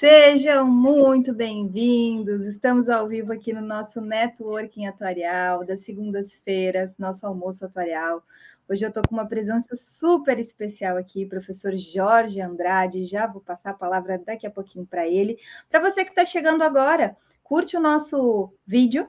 Sejam muito bem-vindos. Estamos ao vivo aqui no nosso networking atuarial das segundas-feiras, nosso almoço atuarial. Hoje eu estou com uma presença super especial aqui, professor Jorge Andrade. Já vou passar a palavra daqui a pouquinho para ele. Para você que está chegando agora, curte o nosso vídeo.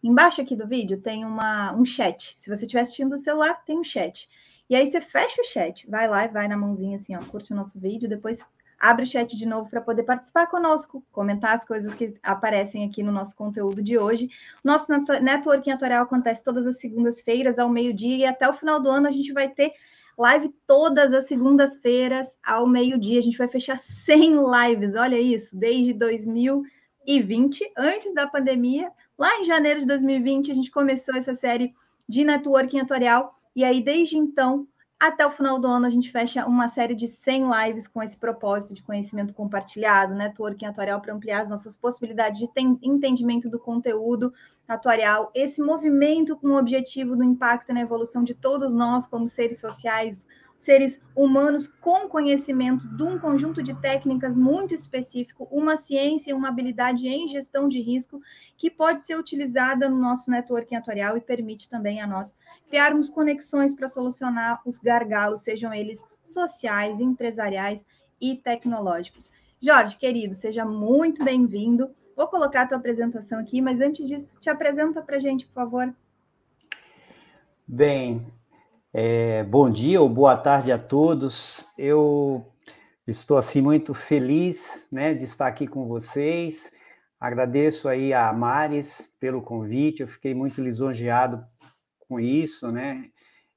Embaixo aqui do vídeo tem uma, um chat. Se você estiver assistindo do celular, tem um chat. E aí você fecha o chat, vai lá e vai na mãozinha assim, ó, curte o nosso vídeo, depois abre o chat de novo para poder participar conosco, comentar as coisas que aparecem aqui no nosso conteúdo de hoje. Nosso networking atuarial acontece todas as segundas-feiras ao meio-dia e até o final do ano a gente vai ter live todas as segundas-feiras ao meio-dia. A gente vai fechar 100 lives, olha isso, desde 2020, antes da pandemia. Lá em janeiro de 2020 a gente começou essa série de networking atuarial e aí desde então até o final do ano, a gente fecha uma série de 100 lives com esse propósito de conhecimento compartilhado, networking atuarial para ampliar as nossas possibilidades de entendimento do conteúdo atuarial. Esse movimento com o objetivo do impacto na evolução de todos nós como seres sociais, seres humanos com conhecimento de um conjunto de técnicas muito específico, uma ciência, uma habilidade em gestão de risco que pode ser utilizada no nosso networking atuarial e permite também a nós criarmos conexões para solucionar os gargalos, sejam eles sociais, empresariais e tecnológicos. Jorge, querido, seja muito bem-vindo. Vou colocar a tua apresentação aqui, mas antes disso, te apresenta para a gente, por favor. Bem, é, bom dia ou boa tarde a todos. Eu estou assim muito feliz, né, de estar aqui com vocês. Agradeço aí a Maris pelo convite. Eu fiquei muito lisonjeado com isso, né?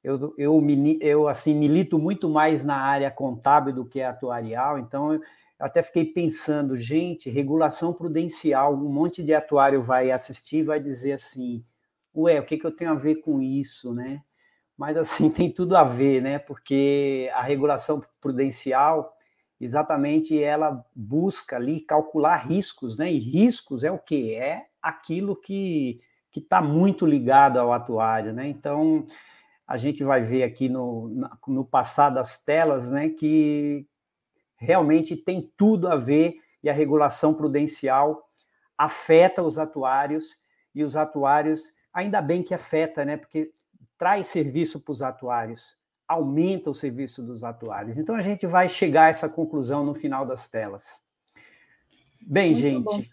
Eu, eu, eu assim milito muito mais na área contábil do que atuarial, então eu até fiquei pensando, gente, regulação prudencial, um monte de atuário vai assistir vai dizer assim, ué, o que, que eu tenho a ver com isso, né? Mas assim tem tudo a ver, né? Porque a regulação prudencial, exatamente, ela busca ali calcular riscos, né? E riscos é o que é aquilo que que está muito ligado ao atuário, né? Então a gente vai ver aqui no, no passar das telas, né? Que realmente tem tudo a ver e a regulação prudencial afeta os atuários e os atuários ainda bem que afeta, né? Porque traz serviço para os atuários, aumenta o serviço dos atuários. Então a gente vai chegar a essa conclusão no final das telas. Bem, Muito gente. Bom.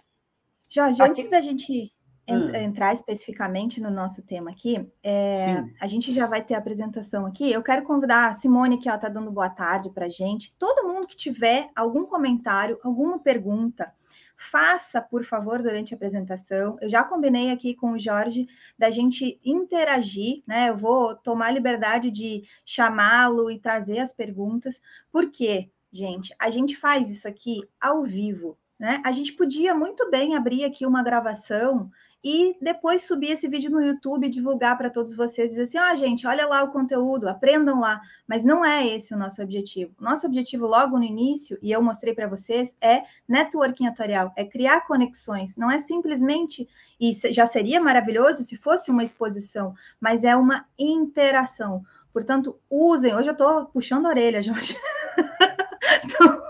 Jorge, aqui... antes da gente hum. entrar especificamente no nosso tema aqui, é, a gente já vai ter a apresentação aqui. Eu quero convidar a Simone, que está dando boa tarde para a gente. Todo mundo que tiver algum comentário, alguma pergunta, faça, por favor, durante a apresentação. Eu já combinei aqui com o Jorge da gente interagir, né? Eu vou tomar liberdade de chamá-lo e trazer as perguntas, porque, gente, a gente faz isso aqui ao vivo, né? A gente podia muito bem abrir aqui uma gravação e depois subir esse vídeo no YouTube, divulgar para todos vocês, dizer assim: ó, oh, gente, olha lá o conteúdo, aprendam lá. Mas não é esse o nosso objetivo. Nosso objetivo, logo no início, e eu mostrei para vocês, é networking atuarial, é criar conexões. Não é simplesmente, e já seria maravilhoso se fosse uma exposição, mas é uma interação. Portanto, usem. Hoje eu estou puxando a orelha, Jorge. Então,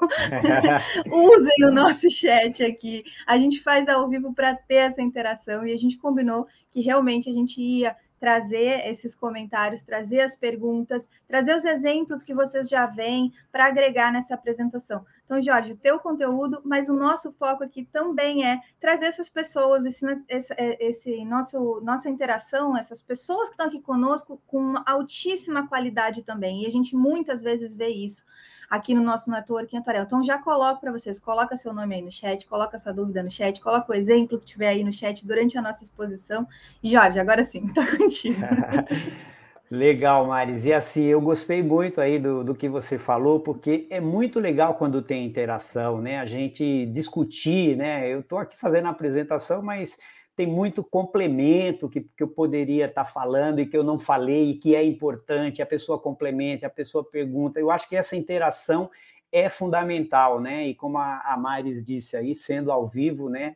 usem o nosso chat aqui. A gente faz ao vivo para ter essa interação e a gente combinou que realmente a gente ia trazer esses comentários, trazer as perguntas, trazer os exemplos que vocês já veem para agregar nessa apresentação. Então, Jorge, o teu conteúdo, mas o nosso foco aqui também é trazer essas pessoas, esse, esse, esse nosso, nossa interação, essas pessoas que estão aqui conosco com altíssima qualidade também. E a gente muitas vezes vê isso aqui no nosso networking atuarial. Então, já coloco para vocês, coloca seu nome aí no chat, coloca essa dúvida no chat, coloca o exemplo que tiver aí no chat durante a nossa exposição. Jorge, agora sim, está contigo. Legal, Maris. E assim, eu gostei muito aí do, do que você falou, porque é muito legal quando tem interação, né? A gente discutir, né? Eu estou aqui fazendo a apresentação, mas tem muito complemento que, que eu poderia estar tá falando e que eu não falei e que é importante, a pessoa complementa, a pessoa pergunta. Eu acho que essa interação é fundamental, né? E como a, a Maris disse aí, sendo ao vivo, né?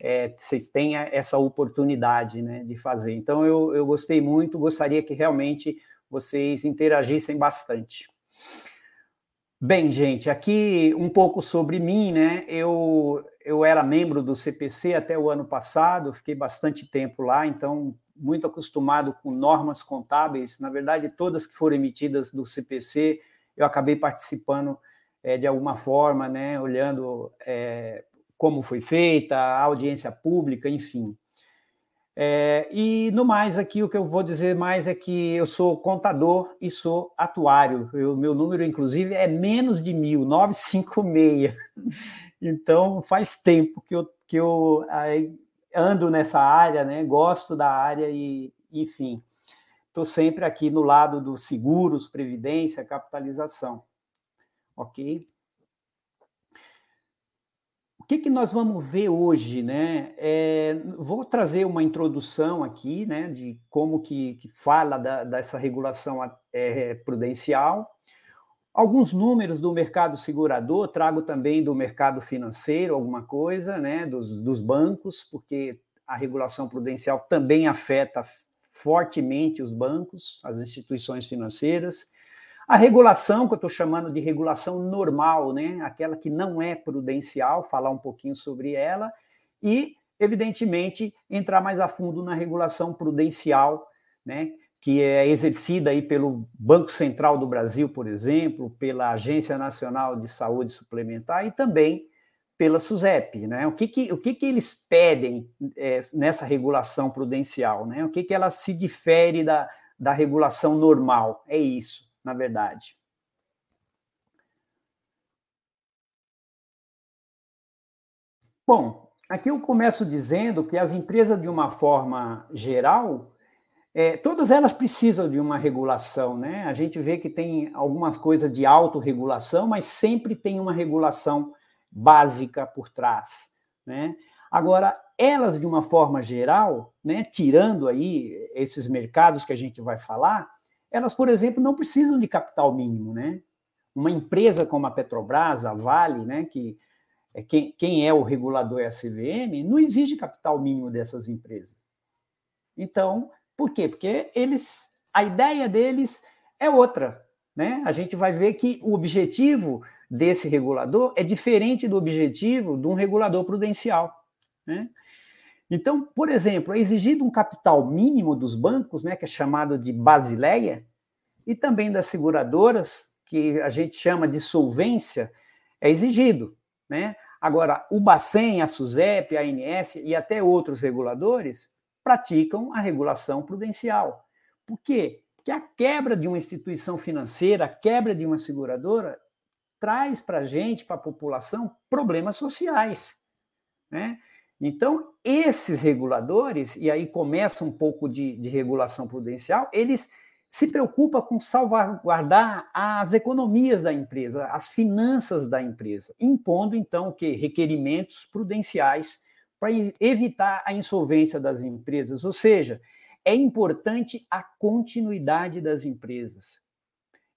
É, vocês têm essa oportunidade né, de fazer. Então, eu, eu gostei muito, gostaria que realmente vocês interagissem bastante. Bem, gente, aqui um pouco sobre mim, né? Eu, eu era membro do CPC até o ano passado, fiquei bastante tempo lá, então muito acostumado com normas contábeis. Na verdade, todas que foram emitidas do CPC, eu acabei participando é, de alguma forma, né? Olhando é, como foi feita, a audiência pública, enfim. É, e no mais aqui, o que eu vou dizer mais é que eu sou contador e sou atuário. O meu número, inclusive, é menos de mil, 956. Então, faz tempo que eu, que eu ando nessa área, né? gosto da área e, enfim, estou sempre aqui no lado dos seguros, previdência, capitalização. Ok? O que, que nós vamos ver hoje, né? É, vou trazer uma introdução aqui, né, de como que, que fala da, dessa regulação é, prudencial, alguns números do mercado segurador, trago também do mercado financeiro alguma coisa, né, dos, dos bancos, porque a regulação prudencial também afeta fortemente os bancos, as instituições financeiras. A regulação, que eu estou chamando de regulação normal, né? aquela que não é prudencial, falar um pouquinho sobre ela, e, evidentemente, entrar mais a fundo na regulação prudencial, né? Que é exercida aí pelo Banco Central do Brasil, por exemplo, pela Agência Nacional de Saúde Suplementar e também pela SUSEP. Né? O, que, que, o que, que eles pedem é, nessa regulação prudencial? Né? O que, que ela se difere da, da regulação normal? É isso na verdade. Bom, aqui eu começo dizendo que as empresas, de uma forma geral, é, todas elas precisam de uma regulação, né? A gente vê que tem algumas coisas de autorregulação, mas sempre tem uma regulação básica por trás, né? Agora, elas, de uma forma geral, né, tirando aí esses mercados que a gente vai falar, elas, por exemplo, não precisam de capital mínimo, né? Uma empresa como a Petrobras, a Vale, né, que é quem, quem é o regulador é a CVM, não exige capital mínimo dessas empresas. Então, por quê? Porque eles, a ideia deles é outra, né? A gente vai ver que o objetivo desse regulador é diferente do objetivo de um regulador prudencial, né? Então, por exemplo, é exigido um capital mínimo dos bancos, né, que é chamado de basileia, e também das seguradoras, que a gente chama de solvência, é exigido. Né? Agora, o Bacen, a SUSEP, a ANS e até outros reguladores praticam a regulação prudencial. Por quê? Porque a quebra de uma instituição financeira, a quebra de uma seguradora, traz para a gente, para a população, problemas sociais. Né? Então, esses reguladores, e aí começa um pouco de, de regulação prudencial, eles se preocupam com salvaguardar as economias da empresa, as finanças da empresa, impondo então que requerimentos prudenciais para evitar a insolvência das empresas, ou seja, é importante a continuidade das empresas.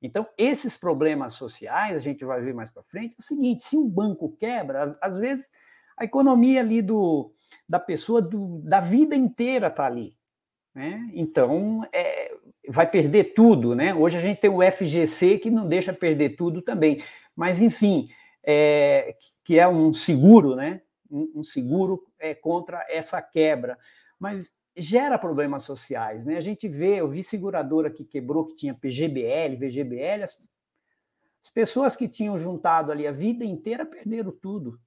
Então, esses problemas sociais, a gente vai ver mais para frente, é o seguinte: se um banco quebra, às vezes a economia ali do, da pessoa do, da vida inteira está ali. Né? Então, é, vai perder tudo. Né? Hoje a gente tem o FGC que não deixa perder tudo também. Mas, enfim, é, que é um seguro, né? Um, seguro é, contra essa quebra. Mas gera problemas sociais. Né? A gente vê, eu vi seguradora que quebrou, que tinha PGBL, VGBL, as, as pessoas que tinham juntado ali a vida inteira perderam tudo.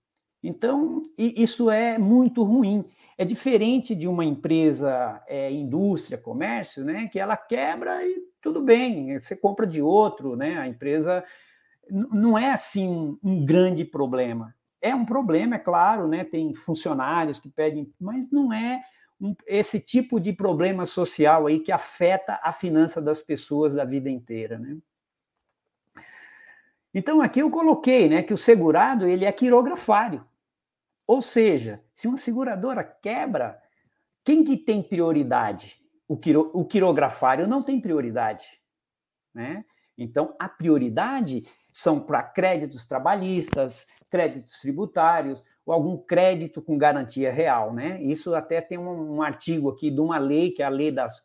Então, isso é muito ruim. É diferente de uma empresa, é, indústria, comércio, né, que ela quebra e tudo bem, você compra de outro, né? A empresa não é assim um grande problema. É um problema, é claro, né? Tem funcionários que pedem, mas não é um, esse tipo de problema social aí que afeta a finança das pessoas da vida inteira, né? Então aqui eu coloquei, né, que o segurado ele é quirografário. Ou seja, se uma seguradora quebra, quem que tem prioridade? O, quiro, o quirografário não tem prioridade. Né? Então, a prioridade são para créditos trabalhistas, créditos tributários, ou algum crédito com garantia real. Né? Isso até tem um, um artigo aqui de uma lei, que é a lei das,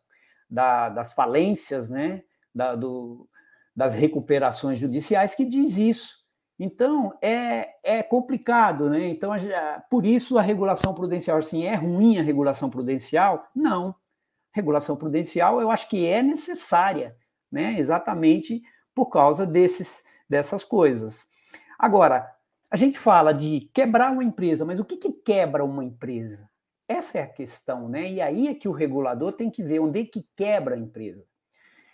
da, das falências, né? Da, do, das recuperações judiciais que diz isso. Então, é, é complicado, né? Então, por isso a regulação prudencial, assim, é ruim a regulação prudencial? Não. Regulação prudencial eu acho que é necessária, né? Exatamente por causa desses, dessas coisas. Agora, a gente fala de quebrar uma empresa, mas o que, que quebra uma empresa? Essa é a questão, né? E aí é que o regulador tem que ver onde é que quebra a empresa.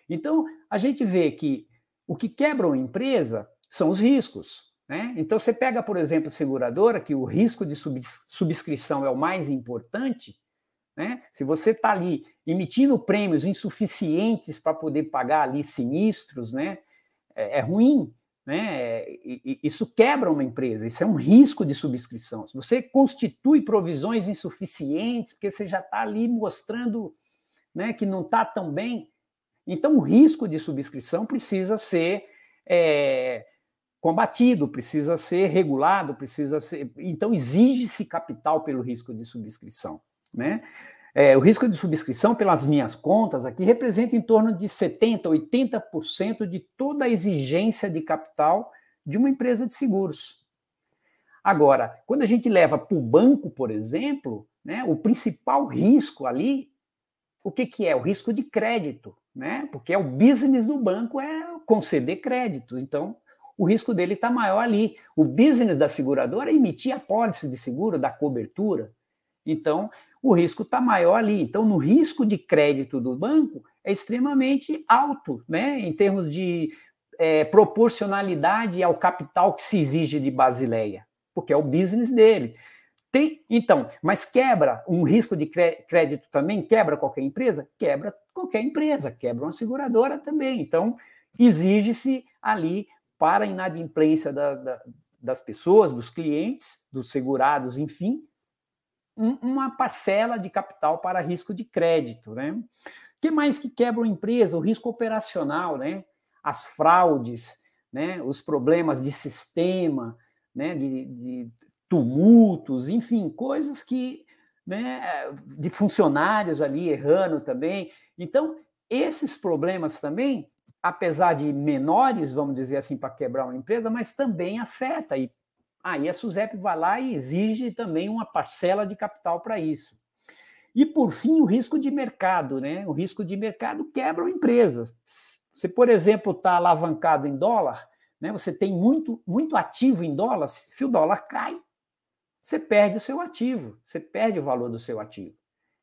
Então, a gente vê que o que quebra uma empresa são os riscos. Né? Então, você pega, por exemplo, a seguradora, que o risco de subscrição é o mais importante. Né? Se você está ali emitindo prêmios insuficientes para poder pagar ali sinistros, né? é, é ruim. Né? isso quebra uma empresa, isso é um risco de subscrição. Se você constitui provisões insuficientes, porque você já está ali mostrando né, que não está tão bem, então o risco de subscrição precisa ser é, combatido, precisa ser regulado, precisa ser. Então, exige-se capital pelo risco de subscrição. Né? É, o risco de subscrição, pelas minhas contas aqui, representa em torno de 70%, 80% de toda a exigência de capital de uma empresa de seguros. Agora, quando a gente leva para o banco, por exemplo, né, o principal risco ali, o que, que é? O risco de crédito, né? Porque é o business do banco é conceder crédito. Então, o risco dele está maior ali. O business da seguradora é emitir a pólice de seguro, da cobertura. Então, o risco está maior ali. Então, no risco de crédito do banco é extremamente alto, né? Em termos de é, proporcionalidade ao capital que se exige de Basileia, porque é o business dele. Tem, então, mas quebra um risco de crédito também? Quebra qualquer empresa? Quebra qualquer empresa, quebra uma seguradora também. Então, exige-se ali para a inadimplência da, da, das pessoas, dos clientes, dos segurados, enfim, um, uma parcela de capital para risco de crédito, né? O que mais que quebra uma empresa? O risco operacional, né? As fraudes, né? Os problemas de sistema, né? De, de tumultos, enfim, coisas que, né? De funcionários ali errando também. Então, esses problemas também apesar de menores, vamos dizer assim, para quebrar uma empresa, mas também afeta. E aí a SUSEP vai lá e exige também uma parcela de capital para isso. E, por fim, o risco de mercado, né? O risco de mercado quebra empresas. Você, por exemplo, está alavancado em dólar, né? Você tem muito, muito ativo em dólar, se o dólar cai, você perde o seu ativo, você perde o valor do seu ativo.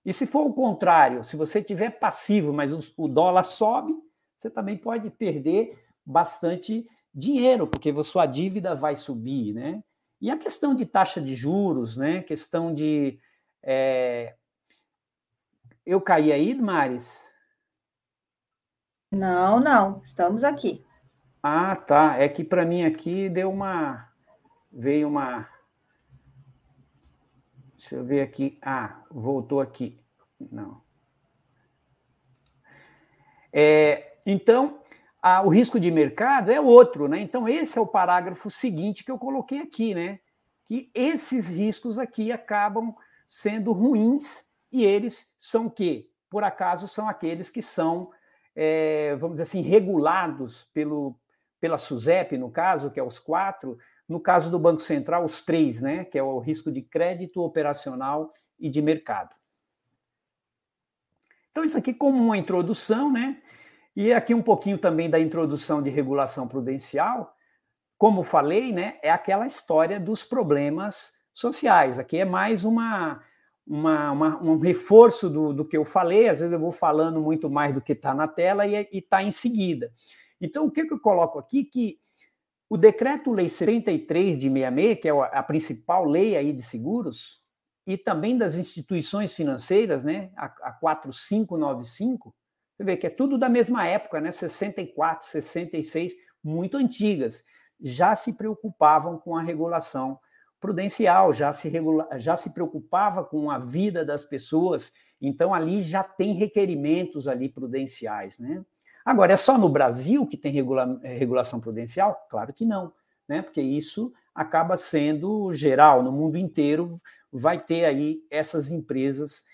E se for o contrário, se você tiver passivo, mas o dólar sobe, você também pode perder bastante dinheiro, porque sua dívida vai subir, né? E a questão de taxa de juros, né? Questão de. É... Eu caí aí, Maris? Não, não, estamos aqui. Ah, tá. É que para mim aqui deu uma. Veio uma. Deixa eu ver aqui. Ah, voltou aqui. Não. É, então, a, o risco de mercado é outro, né? Então, esse é o parágrafo seguinte que eu coloquei aqui, né? Que esses riscos aqui acabam sendo ruins e eles são o quê? Por acaso são aqueles que são, é, vamos dizer assim, regulados pelo, pela SUSEP, no caso, que é os quatro, no caso do Banco Central, os três, né? Que é o risco de crédito, operacional e de mercado. Então, isso aqui como uma introdução, né? E aqui um pouquinho também da introdução de regulação prudencial. Como falei, né, é aquela história dos problemas sociais. Aqui é mais uma, uma, uma um reforço do, do, que eu falei. Às vezes eu vou falando muito mais do que está na tela e está em seguida. Então, o que, que eu coloco aqui? Que o Decreto-Lei 73 de 66, que é a principal lei aí de seguros, e também das instituições financeiras, né, a, a 4595, você vê que é tudo da mesma época, né? 64, 66, muito antigas. Já se preocupavam com a regulação prudencial, já se, regula... já se preocupava com a vida das pessoas, então ali já tem requerimentos ali prudenciais, né? Agora, é só no Brasil que tem regula... É, regulação prudencial? Claro que não, né? Porque isso acaba sendo geral, no mundo inteiro vai ter aí essas empresas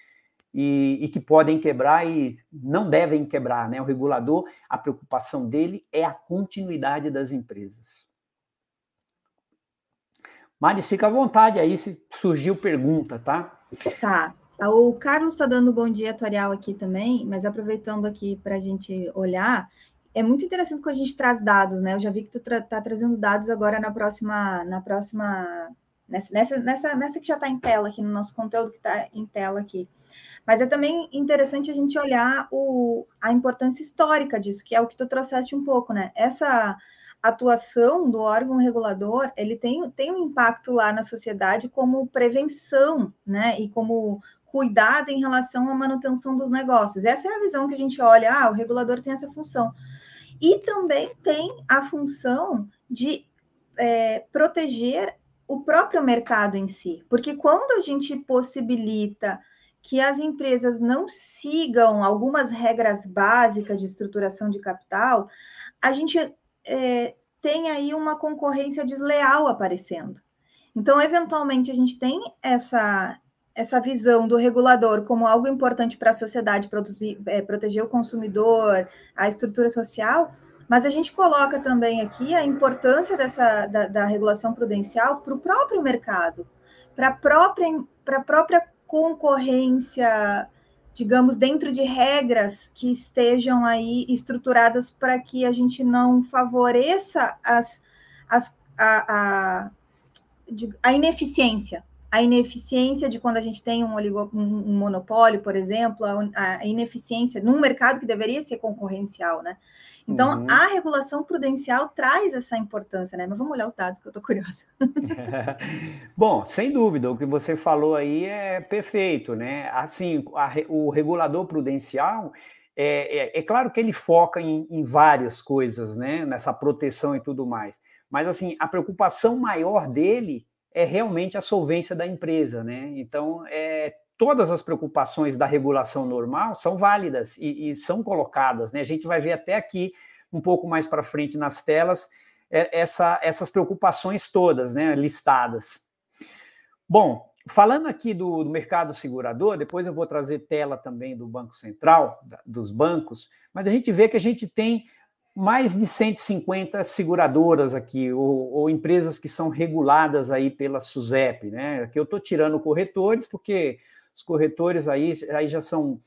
e, e, que podem quebrar e não devem quebrar, né? O regulador, a preocupação dele é a continuidade das empresas. Mari, fica à vontade aí se surgiu pergunta, tá? Tá. O Carlos está dando bom dia tutorial aqui também, mas aproveitando aqui para a gente olhar, é muito interessante quando a gente traz dados, né? Eu já vi que tu tra trazendo dados agora na próxima, na próxima, nessa, nessa, nessa, nessa que já está em tela aqui, no nosso conteúdo que está em tela aqui. Mas é também interessante a gente olhar o, a importância histórica disso, que é o que tu trouxeste um pouco, né? Essa atuação do órgão regulador, ele tem, tem um impacto lá na sociedade como prevenção, né? E como cuidado em relação à manutenção dos negócios. Essa é a visão que a gente olha, ah, o regulador tem essa função. E também tem a função de é, proteger o próprio mercado em si, porque quando a gente possibilita que as empresas não sigam algumas regras básicas de estruturação de capital, a gente é, tem aí uma concorrência desleal aparecendo. Então, eventualmente, a gente tem essa, essa visão do regulador como algo importante para a sociedade produzir, é, proteger o consumidor, a estrutura social, mas a gente coloca também aqui a importância dessa, da, da regulação prudencial para o próprio mercado, para a própria, própria concorrência, digamos, dentro de regras que estejam aí estruturadas para que a gente não favoreça as, as, a, a, a ineficiência a ineficiência de quando a gente tem um, oligo, um, monopólio, por exemplo, a, a, ineficiência num mercado que deveria ser concorrencial, né? Então, uhum. a regulação prudencial traz essa importância, né? Mas vamos olhar os dados que eu estou curiosa. Bom, sem dúvida, o que você falou aí é perfeito, né? Assim, a, o regulador prudencial, é, é, é, claro que ele foca em, em várias coisas, né? Nessa proteção e tudo mais. Mas, assim, a preocupação maior dele é realmente a solvência da empresa, né? Então, é, todas as preocupações da regulação normal são válidas e, e são colocadas, né? A gente vai ver até aqui um pouco mais para frente nas telas é, essa, essas preocupações todas, né? Listadas. Bom, falando aqui do, do, mercado segurador, depois eu vou trazer tela também do Banco Central, da, dos bancos, mas a gente vê que a gente tem mais de 150 seguradoras aqui, ou, ou, empresas que são reguladas aí pela SUSEP, né? Aqui eu estou tirando corretores, porque os corretores aí, aí já são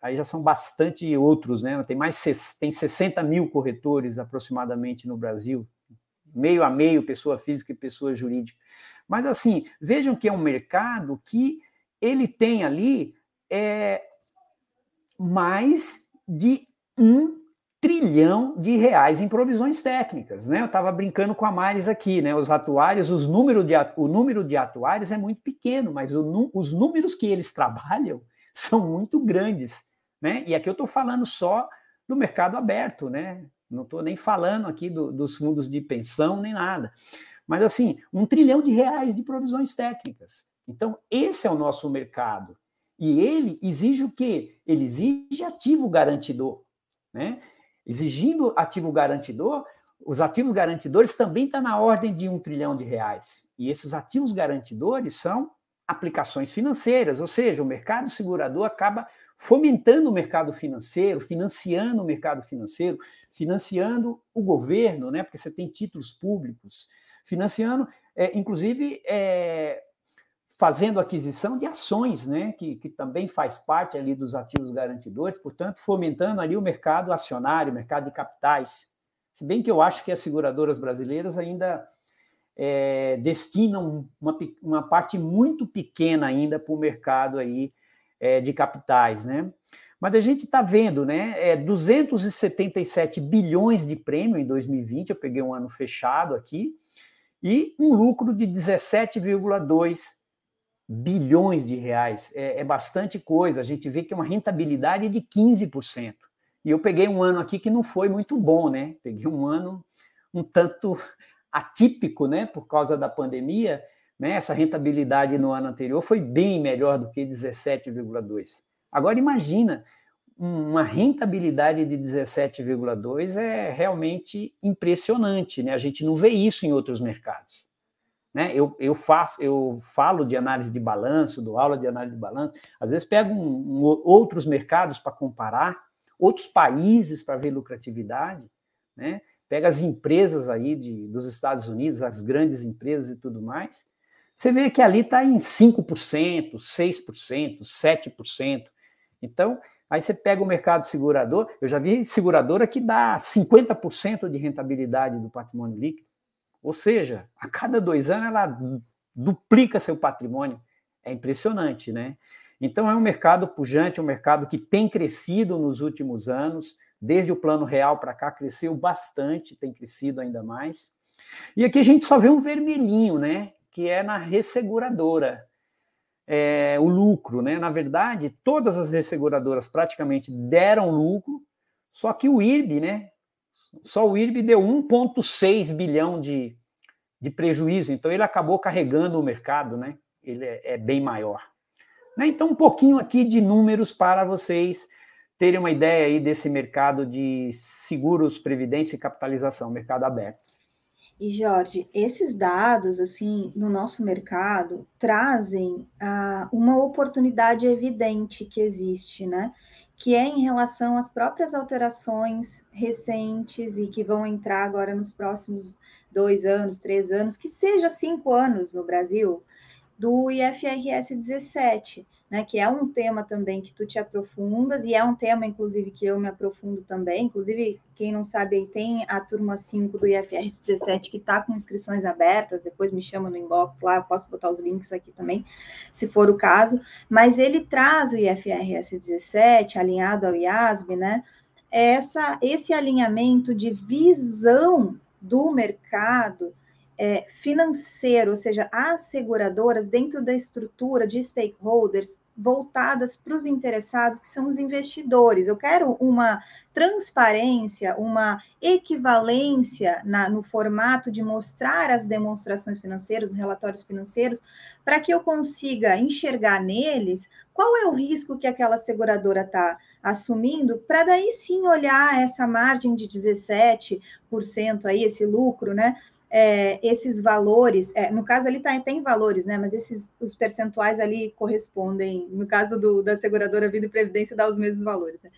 aí já são bastante outros, né? Tem mais tem 60 mil corretores aproximadamente no Brasil, meio a meio, pessoa física e pessoa jurídica. Mas assim, vejam que é um mercado que ele tem ali é, mais de um trilhão de reais em provisões técnicas, né? Eu estava brincando com a Maris aqui, né? Os atuários, os número de, o número de atuários é muito pequeno, mas o, os números que eles trabalham são muito grandes, né? E aqui eu estou falando só do mercado aberto, né? Não estou nem falando aqui do, dos fundos de pensão nem nada. Mas assim, um trilhão de reais de provisões técnicas. Então, esse é o nosso mercado. E ele exige o quê? Ele exige ativo garantidor. Né? Exigindo ativo garantidor, os ativos garantidores também estão tá na ordem de um trilhão de reais. E esses ativos garantidores são aplicações financeiras, ou seja, o mercado segurador acaba fomentando o mercado financeiro, financiando o mercado financeiro, financiando o governo, né? Porque você tem títulos públicos, financiando, é, inclusive, é, fazendo aquisição de ações, né, que, que também faz parte ali dos ativos garantidores, portanto, fomentando ali o mercado acionário, o mercado de capitais. Se bem que eu acho que as seguradoras brasileiras ainda é, destinam uma, uma parte muito pequena ainda para o mercado aí é, de capitais, né? Mas a gente está vendo, né? É 277 bilhões de prêmio em 2020, eu peguei um ano fechado aqui, e um lucro de 17,2 bilhões de reais. É, é, bastante coisa. A gente vê que é uma rentabilidade de 15%. E eu peguei um ano aqui que não foi muito bom, né? Peguei um ano um tanto atípico, né? Por causa da pandemia. Né? Essa rentabilidade no ano anterior foi bem melhor do que 17,2%. Agora imagina, uma rentabilidade de 17,2 é realmente impressionante, né? A gente não vê isso em outros mercados. Né? Eu, eu faço, eu falo de análise de balanço, dou aula de análise de balanço, às vezes pego um, um, outros mercados para comparar, outros países para ver lucratividade, né? Pega as empresas aí de, dos Estados Unidos, as grandes empresas e tudo mais, você vê que ali está em 5%, 6%, 7%. Então, aí você pega o mercado segurador, eu já vi seguradora que dá 50% de rentabilidade do patrimônio líquido. Ou seja, a cada dois anos ela duplica seu patrimônio. É impressionante, né? Então é um mercado pujante, um mercado que tem crescido nos últimos anos, desde o plano real para cá cresceu bastante, tem crescido ainda mais. E aqui a gente só vê um vermelhinho, né? Que é na resseguradora. É, o lucro, né? Na verdade, todas as resseguradoras praticamente deram lucro, só que o IRB, né? Só o IRB deu 1,6 bilhão de, de prejuízo, então ele acabou carregando o mercado, né? Ele é, é bem maior. Né? Então, um pouquinho aqui de números para vocês terem uma ideia aí desse mercado de seguros, previdência e capitalização, mercado aberto. E Jorge, esses dados assim no nosso mercado trazem ah, uma oportunidade evidente que existe, né? Que é em relação às próprias alterações recentes e que vão entrar agora nos próximos dois anos, três anos, que seja cinco anos no Brasil, do IFRS 17 né, que é um tema também que tu te aprofundas, e é um tema, inclusive, que eu me aprofundo também. Inclusive, quem não sabe, aí tem a turma 5 do IFRS 17 que está com inscrições abertas, depois me chama no inbox lá, eu posso botar os links aqui também, se for o caso. Mas ele traz o IFRS 17, alinhado ao IASB, né? Essa, esse alinhamento de visão do mercado é, financeiro, ou seja, as seguradoras dentro da estrutura de stakeholders voltadas para os interessados, que são os investidores. Eu quero uma transparência, uma equivalência na, no formato de mostrar as demonstrações financeiras, os relatórios financeiros, para que eu consiga enxergar neles qual é o risco que aquela seguradora está assumindo, para daí sim olhar essa margem de 17% aí, esse lucro, né? É, esses valores, é, no caso ali tá, tem valores, né? Mas esses os percentuais ali correspondem, no caso do, da seguradora Vida e Previdência, dá os mesmos valores. Né?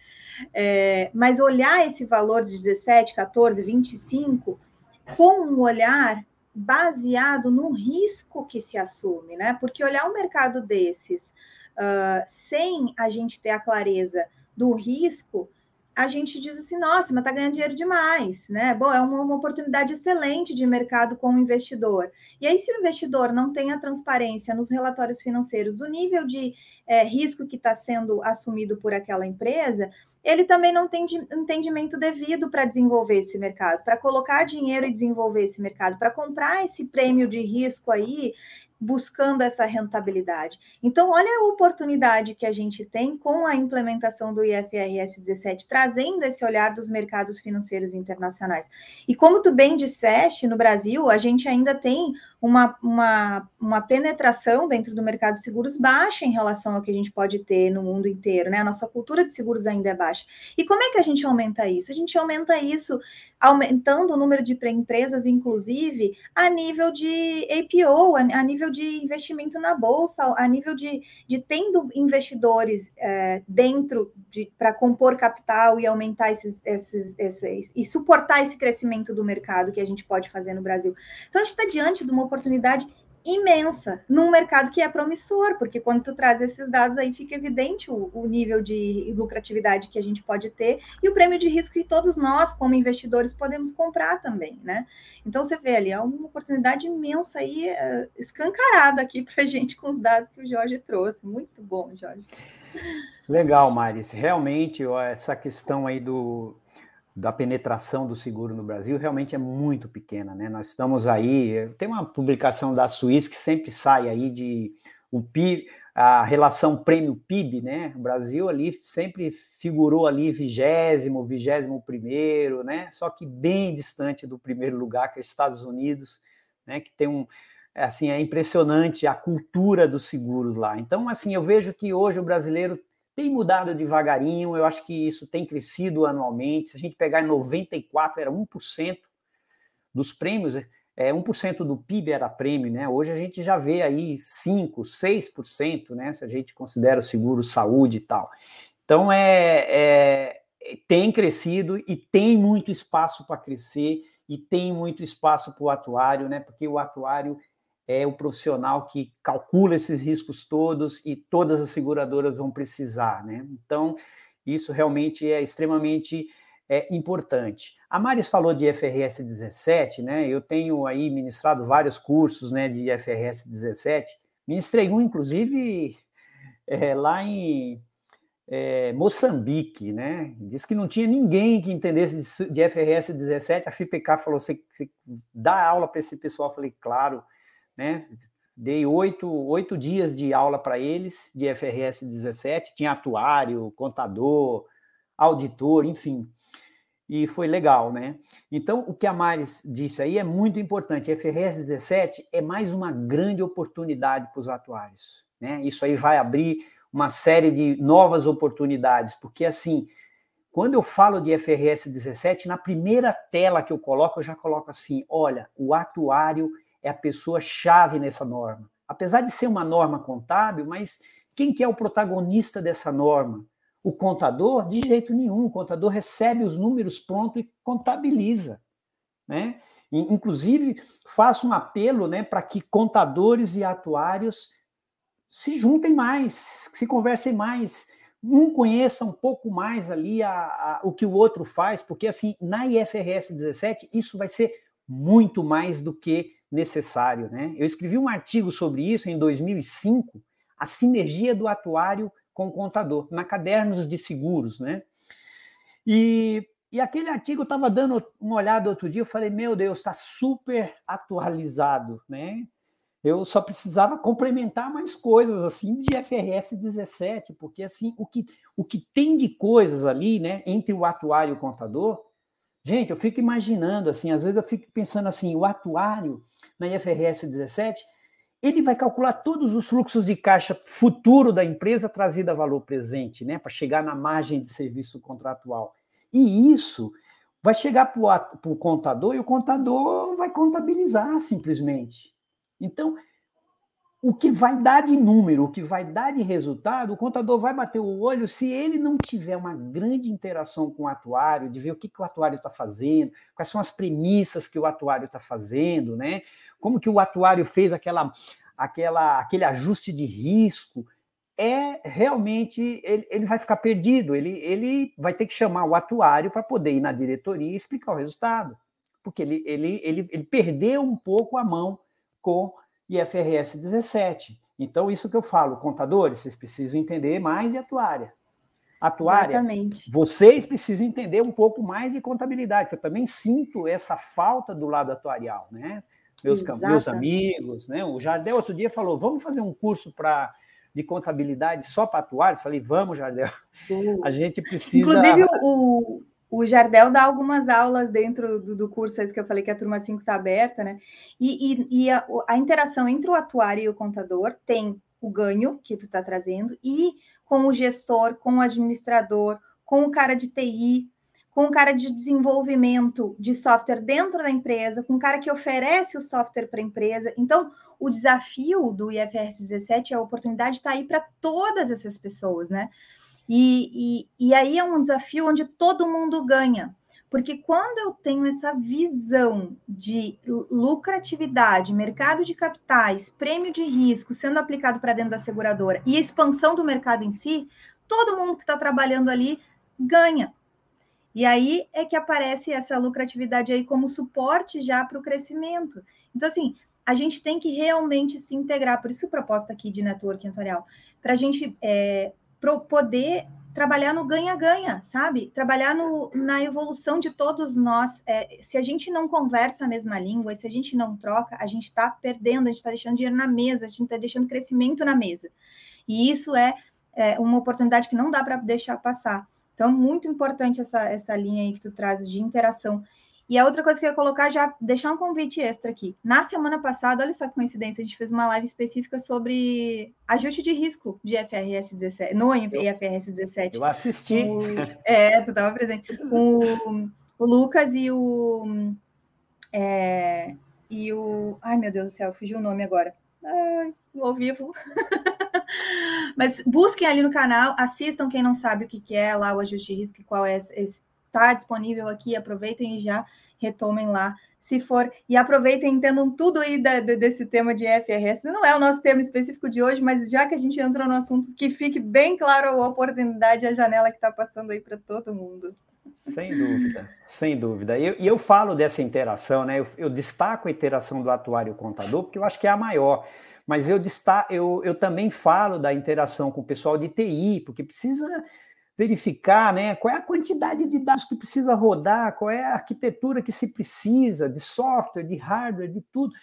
É, mas olhar esse valor de 17, 14, 25 com um olhar baseado no risco que se assume, né? Porque olhar um mercado desses uh, sem a gente ter a clareza do risco a gente diz assim, nossa, mas está ganhando dinheiro demais, né? Bom, é uma, uma, oportunidade excelente de mercado com o investidor. E aí, se o investidor não tem a transparência nos relatórios financeiros do nível de é, risco que está sendo assumido por aquela empresa, ele também não tem entendimento devido para desenvolver esse mercado, para colocar dinheiro e desenvolver esse mercado, para comprar esse prêmio de risco aí, buscando essa rentabilidade. Então, olha a oportunidade que a gente tem com a implementação do IFRS 17, trazendo esse olhar dos mercados financeiros internacionais. E como tu bem disseste, no Brasil, a gente ainda tem uma, uma, uma penetração dentro do mercado de seguros baixa em relação ao que a gente pode ter no mundo inteiro, né? A nossa cultura de seguros ainda é baixa. E como é que a gente aumenta isso? A gente aumenta isso aumentando o número de empresas, inclusive, a nível de APO, a, nível de investimento na bolsa, a nível de, de tendo investidores é, dentro para compor capital e aumentar esses, esses, esses, e suportar esse crescimento do mercado que a gente pode fazer no Brasil. Então, a gente está diante de uma oportunidade imensa num mercado que é promissor, porque quando tu traz esses dados aí fica evidente o, o, nível de lucratividade que a gente pode ter e o prêmio de risco que todos nós, como investidores, podemos comprar também, né? Então você vê ali, é uma oportunidade imensa aí, uh, escancarada aqui para a gente com os dados que o Jorge trouxe. Muito bom, Jorge. Legal, Maris. Realmente, ó, essa questão aí do da penetração do seguro no Brasil realmente é muito pequena, né? Nós estamos aí, tem uma publicação da Suíça que sempre sai aí de o PIB, a relação prêmio PIB, né? O Brasil ali sempre figurou ali vigésimo, vigésimo primeiro, né? Só que bem distante do primeiro lugar que é Estados Unidos, né? Que tem um assim é impressionante a cultura dos seguros lá. Então assim eu vejo que hoje o brasileiro tem mudado devagarinho, eu acho que isso tem crescido anualmente. Se a gente pegar em 94, era 1% dos prêmios, é, 1% do PIB era prêmio, né? Hoje a gente já vê aí 5%, 6%, né? Se a gente considera o seguro saúde e tal. Então, é, é tem crescido e tem muito espaço para crescer e tem muito espaço para o atuário, né? Porque o atuário é o profissional que calcula esses riscos todos e todas as seguradoras vão precisar, né? Então, isso realmente é extremamente é, importante. A Maris falou de FRS 17, né? Eu tenho aí ministrado vários cursos né, de FRS 17. Ministrei um, inclusive, é, lá em é, Moçambique, né? Diz que não tinha ninguém que entendesse de, de FRS 17. A FIPK falou: você, dá aula para esse pessoal? Eu falei, claro, né? Dei oito, oito dias de aula para eles de FRS 17. Tinha atuário, contador, auditor, enfim e foi legal, né? Então, o que a Maris disse aí é muito importante. FRS 17 é mais uma grande oportunidade para os atuários, né? Isso aí vai abrir uma série de novas oportunidades, porque assim, quando eu falo de FRS 17, na primeira tela que eu coloco, eu já coloco assim: olha, o atuário é a pessoa chave nessa norma. Apesar de ser uma norma contábil, mas quem que é o protagonista dessa norma? O contador, de jeito nenhum, o contador recebe os números pronto e contabiliza. Né? Inclusive, faço um apelo né, para que contadores e atuários se juntem mais, se conversem mais, um conheça um pouco mais ali a, a, o que o outro faz, porque assim, na IFRS 17, isso vai ser muito mais do que necessário. Né? Eu escrevi um artigo sobre isso em 2005, a sinergia do atuário com o contador, na Cadernos de Seguros, né? E, e aquele artigo eu estava dando uma olhada outro dia, eu falei, meu Deus, está super atualizado, né? Eu só precisava complementar mais coisas assim de FRS 17, porque assim, o que, o que tem de coisas ali, né, entre o atuário e o contador, gente, eu fico imaginando assim, às vezes eu fico pensando assim, o atuário na IFRS 17 ele vai calcular todos os fluxos de caixa futuro da empresa trazido a valor presente, né, para chegar na margem de serviço contratual. E isso vai chegar para o contador e o contador vai contabilizar simplesmente. Então, o que vai dar de número, o que vai dar de resultado, o contador vai bater o olho se ele não tiver uma grande interação com o atuário, de ver o que, que o atuário está fazendo, quais são as premissas que o atuário está fazendo, né? Como que o atuário fez aquela, aquela, aquele ajuste de risco, é realmente ele, ele vai ficar perdido, ele, ele vai ter que chamar o atuário para poder ir na diretoria e explicar o resultado, porque ele, ele, ele, ele perdeu um pouco a mão com IFRS 17. Então, isso que eu falo, contadores, vocês precisam entender mais de atuária. Atuária, Exatamente. vocês precisam entender um pouco mais de contabilidade, que eu também sinto essa falta do lado atuarial, né? Meus, meus amigos, né? O Jardel outro dia falou: vamos fazer um curso para de contabilidade só para atuários? Falei, vamos, Jardel. A gente precisa. Inclusive, o, o Jardel dá algumas aulas dentro do, do curso, que eu falei que a turma 5 está aberta, né? E, e, e a, a, interação entre o atuário e o contador tem o ganho que tu está trazendo, e com o gestor, com o administrador, com o cara de TI, com o cara de desenvolvimento de software dentro da empresa, com o cara que oferece o software para a empresa. Então, o desafio do IFRS 17 é a oportunidade de estar tá aí para todas essas pessoas, né? E, e, e aí é um desafio onde todo mundo ganha. Porque quando eu tenho essa visão de lucratividade, mercado de capitais, prêmio de risco sendo aplicado para dentro da seguradora e expansão do mercado em si, todo mundo que está trabalhando ali ganha. E aí é que aparece essa lucratividade aí como suporte já para o crescimento. Então, assim, a gente tem que realmente se integrar, por isso a proposta aqui de network editorial, para a gente é, para poder trabalhar no ganha-ganha, sabe? Trabalhar no, na evolução de todos nós. É, se a gente não conversa a mesma língua, se a gente não troca, a gente está perdendo, a gente está deixando dinheiro na mesa, a gente está deixando crescimento na mesa. E isso é, é uma oportunidade que não dá para deixar passar. Então, muito importante essa, essa linha aí que tu trazes de interação. E a outra coisa que eu ia colocar, já deixar um convite extra aqui. Na semana passada, olha só que coincidência, a gente fez uma live específica sobre ajuste de risco de FRS 17, no IFRS 17. Eu assisti. O, é, tu estava presente. O, o, Lucas e o, é, e e o. Ai, meu Deus do céu, fugiu o nome agora. Ai, no ao vivo. Mas busquem ali no canal, assistam quem não sabe o que, que é lá o ajuste de risco, qual é esse. Está disponível aqui, aproveitem e já retomem lá, se for. E aproveitem, entendam tudo aí da, desse tema de FRS. Não é o nosso tema específico de hoje, mas já que a gente entrou no assunto, que fique bem claro a oportunidade, a janela que está passando aí para todo mundo. Sem dúvida, sem dúvida. E eu, eu, falo dessa interação, né? Eu, eu, destaco a interação do atuário contador, porque eu acho que é a maior. Mas eu, destaco, eu, eu também falo da interação com o pessoal de TI, porque precisa verificar né, qual é a quantidade de dados que precisa rodar, qual é a arquitetura que se precisa, de software, de hardware, de tudo.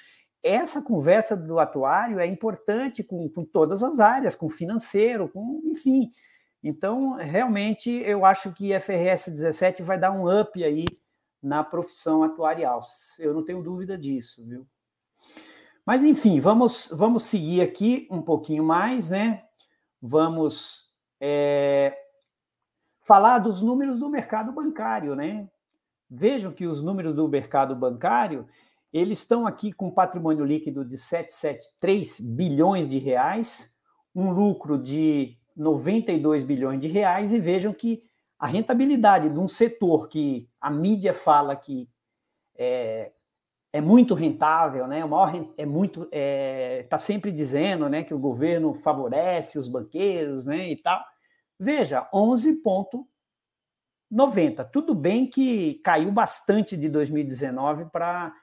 Essa conversa do atuário é importante com, com todas as áreas, com financeiro, com enfim. Então, realmente, eu acho que FRS 17 vai dar um up aí na profissão atuarial. Eu não tenho dúvida disso, viu? Mas, enfim, vamos, vamos seguir aqui um pouquinho mais, né? Vamos é, falar dos números do mercado bancário, né? Vejam que os números do mercado bancário, eles estão aqui com patrimônio líquido de 773 bilhões de reais, um lucro de 92 bilhões de reais e vejam que a rentabilidade de um setor que a mídia fala que é, é muito rentável, né? O maior é muito está é, tá sempre dizendo, né, que o governo favorece os banqueiros, né, e tal. Veja, 11,90. Tudo bem que caiu bastante de 2019 para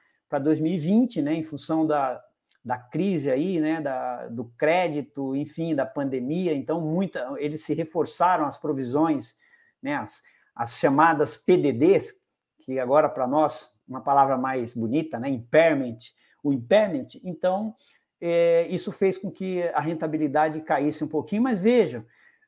2020, né, em função da, da crise aí, né, da, do crédito, enfim, da pandemia. Então, muita, eles se reforçaram as provisões, né, as, as chamadas PDDs, que agora para nós uma palavra mais bonita, né, impairment, o impairment. Então, é, isso fez com que a rentabilidade caísse um pouquinho, mas vejam,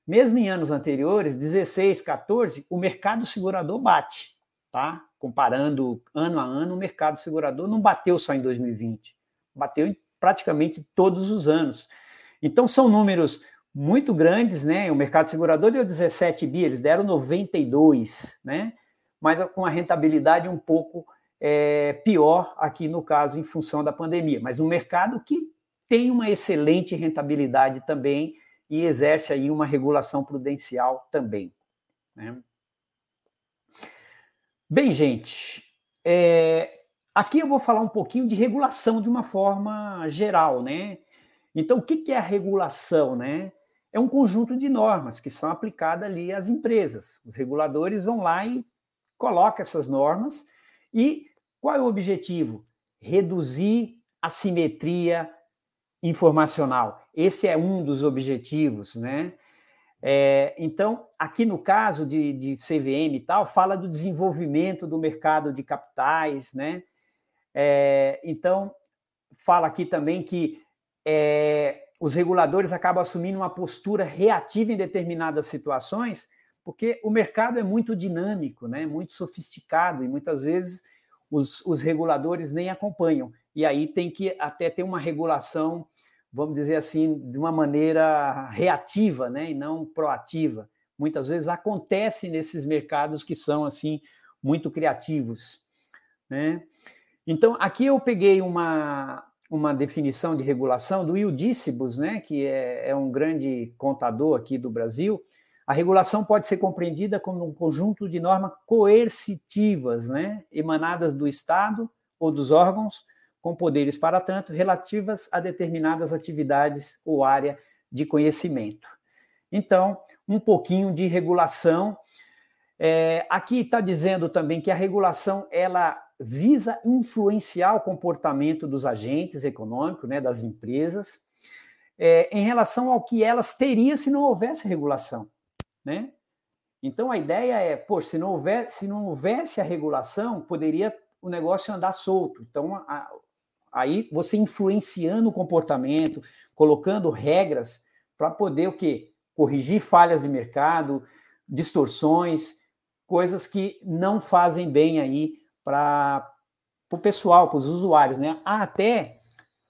mesmo em anos anteriores, 16, 14, o mercado segurador bate, tá? Comparando ano a ano, o mercado segurador não bateu só em 2020, bateu em praticamente todos os anos. Então, são números muito grandes, né? O mercado segurador deu 17 bi, eles deram 92, né? Mas com a rentabilidade um pouco é, pior aqui no caso, em função da pandemia. Mas um mercado que tem uma excelente rentabilidade também e exerce aí uma regulação prudencial também. Né? Bem, gente, é, Aqui eu vou falar um pouquinho de regulação de uma forma geral, né? Então, o que é a regulação, né? É um conjunto de normas que são aplicadas ali às empresas. Os reguladores vão lá e colocam essas normas. E qual é o objetivo? Reduzir a simetria informacional. Esse é um dos objetivos, né? É, então, aqui no caso de, de CVM e tal, fala do desenvolvimento do mercado de capitais, né? É, então, fala aqui também que é, os reguladores acabam assumindo uma postura reativa em determinadas situações, porque o mercado é muito dinâmico, né, muito sofisticado, e muitas vezes os, os reguladores nem acompanham. E aí tem que até ter uma regulação, vamos dizer assim, de uma maneira reativa, né, e não proativa. Muitas vezes acontece nesses mercados que são assim muito criativos, né? Então, aqui eu peguei uma, uma definição de regulação do Ildícibus, né, que é, é um grande contador aqui do Brasil. A regulação pode ser compreendida como um conjunto de normas coercitivas, né, emanadas do Estado ou dos órgãos com poderes para tanto relativas a determinadas atividades ou área de conhecimento. Então, um pouquinho de regulação. É, aqui está dizendo também que a regulação ela visa influenciar o comportamento dos agentes econômicos, né, das empresas, é, em relação ao que elas teriam se não houvesse regulação, né? Então a ideia é, pô, se não houver, se não houvesse a regulação, poderia o negócio andar solto. Então a, aí você influenciando o comportamento, colocando regras para poder o quê? Corrigir falhas de mercado, distorções, coisas que não fazem bem aí para o pessoal, para os usuários, né? Há até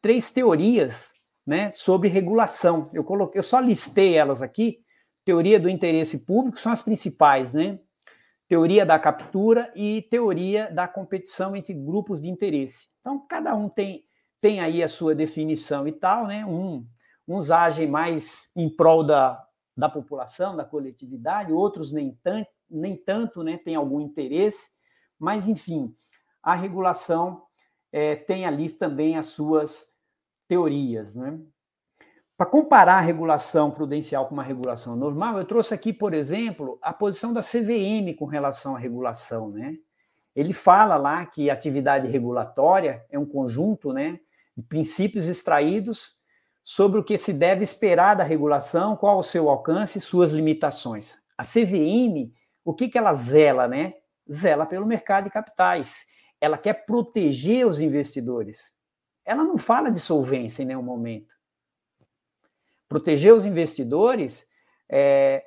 três teorias, né, sobre regulação. Eu coloquei, eu só listei elas aqui. Teoria do interesse público são as principais, né? Teoria da captura e teoria da competição entre grupos de interesse. Então, cada um tem, tem aí a sua definição e tal, né? Um, uns agem mais em prol da, da população, da coletividade, outros nem, tanto, nem tanto, né? Tem algum interesse, mas, enfim, a regulação é, tem ali também as suas teorias, né? Para comparar a regulação prudencial com uma regulação normal, eu trouxe aqui, por exemplo, a posição da CVM com relação à regulação, né? Ele fala lá que atividade regulatória é um conjunto, né, de princípios extraídos sobre o que se deve esperar da regulação, qual o seu alcance e suas limitações. A CVM, o que que ela zela, né? Zela pelo mercado de capitais. Ela quer proteger os investidores. Ela não fala de solvência em nenhum momento proteger os investidores, é,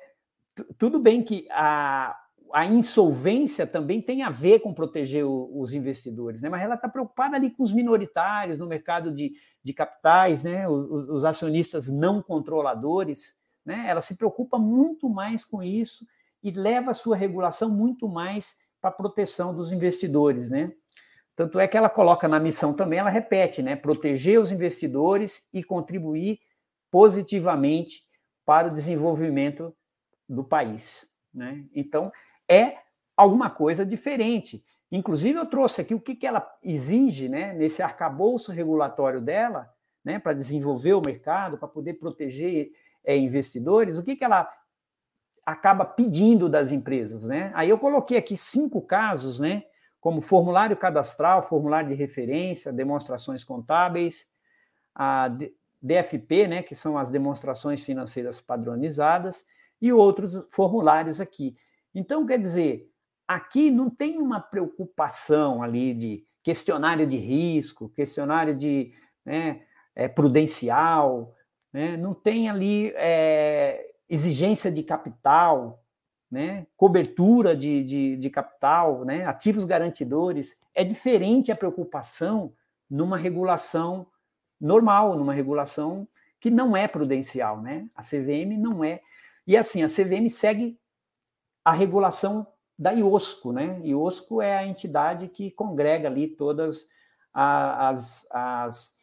tudo bem que a, a insolvência também tem a ver com proteger o, os investidores, né? mas ela está preocupada ali com os minoritários no mercado de, de capitais, né? Os, os, acionistas não controladores, né? ela se preocupa muito mais com isso e leva a sua regulação muito mais para a proteção dos investidores. Né? Tanto é que ela coloca na missão também, ela repete, né? proteger os investidores e contribuir positivamente para o desenvolvimento do país. Né? Então, é alguma coisa diferente. Inclusive, eu trouxe aqui o que, que ela exige né, nesse arcabouço regulatório dela, né, para desenvolver o mercado, para poder proteger é, investidores, o que, que ela acaba pedindo das empresas. Né? Aí eu coloquei aqui cinco casos, né, como formulário cadastral, formulário de referência, demonstrações contábeis, a DFP, né, que são as demonstrações financeiras padronizadas, e outros formulários aqui. Então, quer dizer, aqui não tem uma preocupação ali de questionário de risco, questionário de né, é, prudencial, né, não tem ali é, exigência de capital, né, cobertura de, de, de capital, né, ativos garantidores. É diferente a preocupação numa regulação normal, numa regulação que não é prudencial, né? A CVM não é. E assim, a CVM segue a regulação da IOSCO, né? IOSCO é a entidade que congrega ali todas as, as,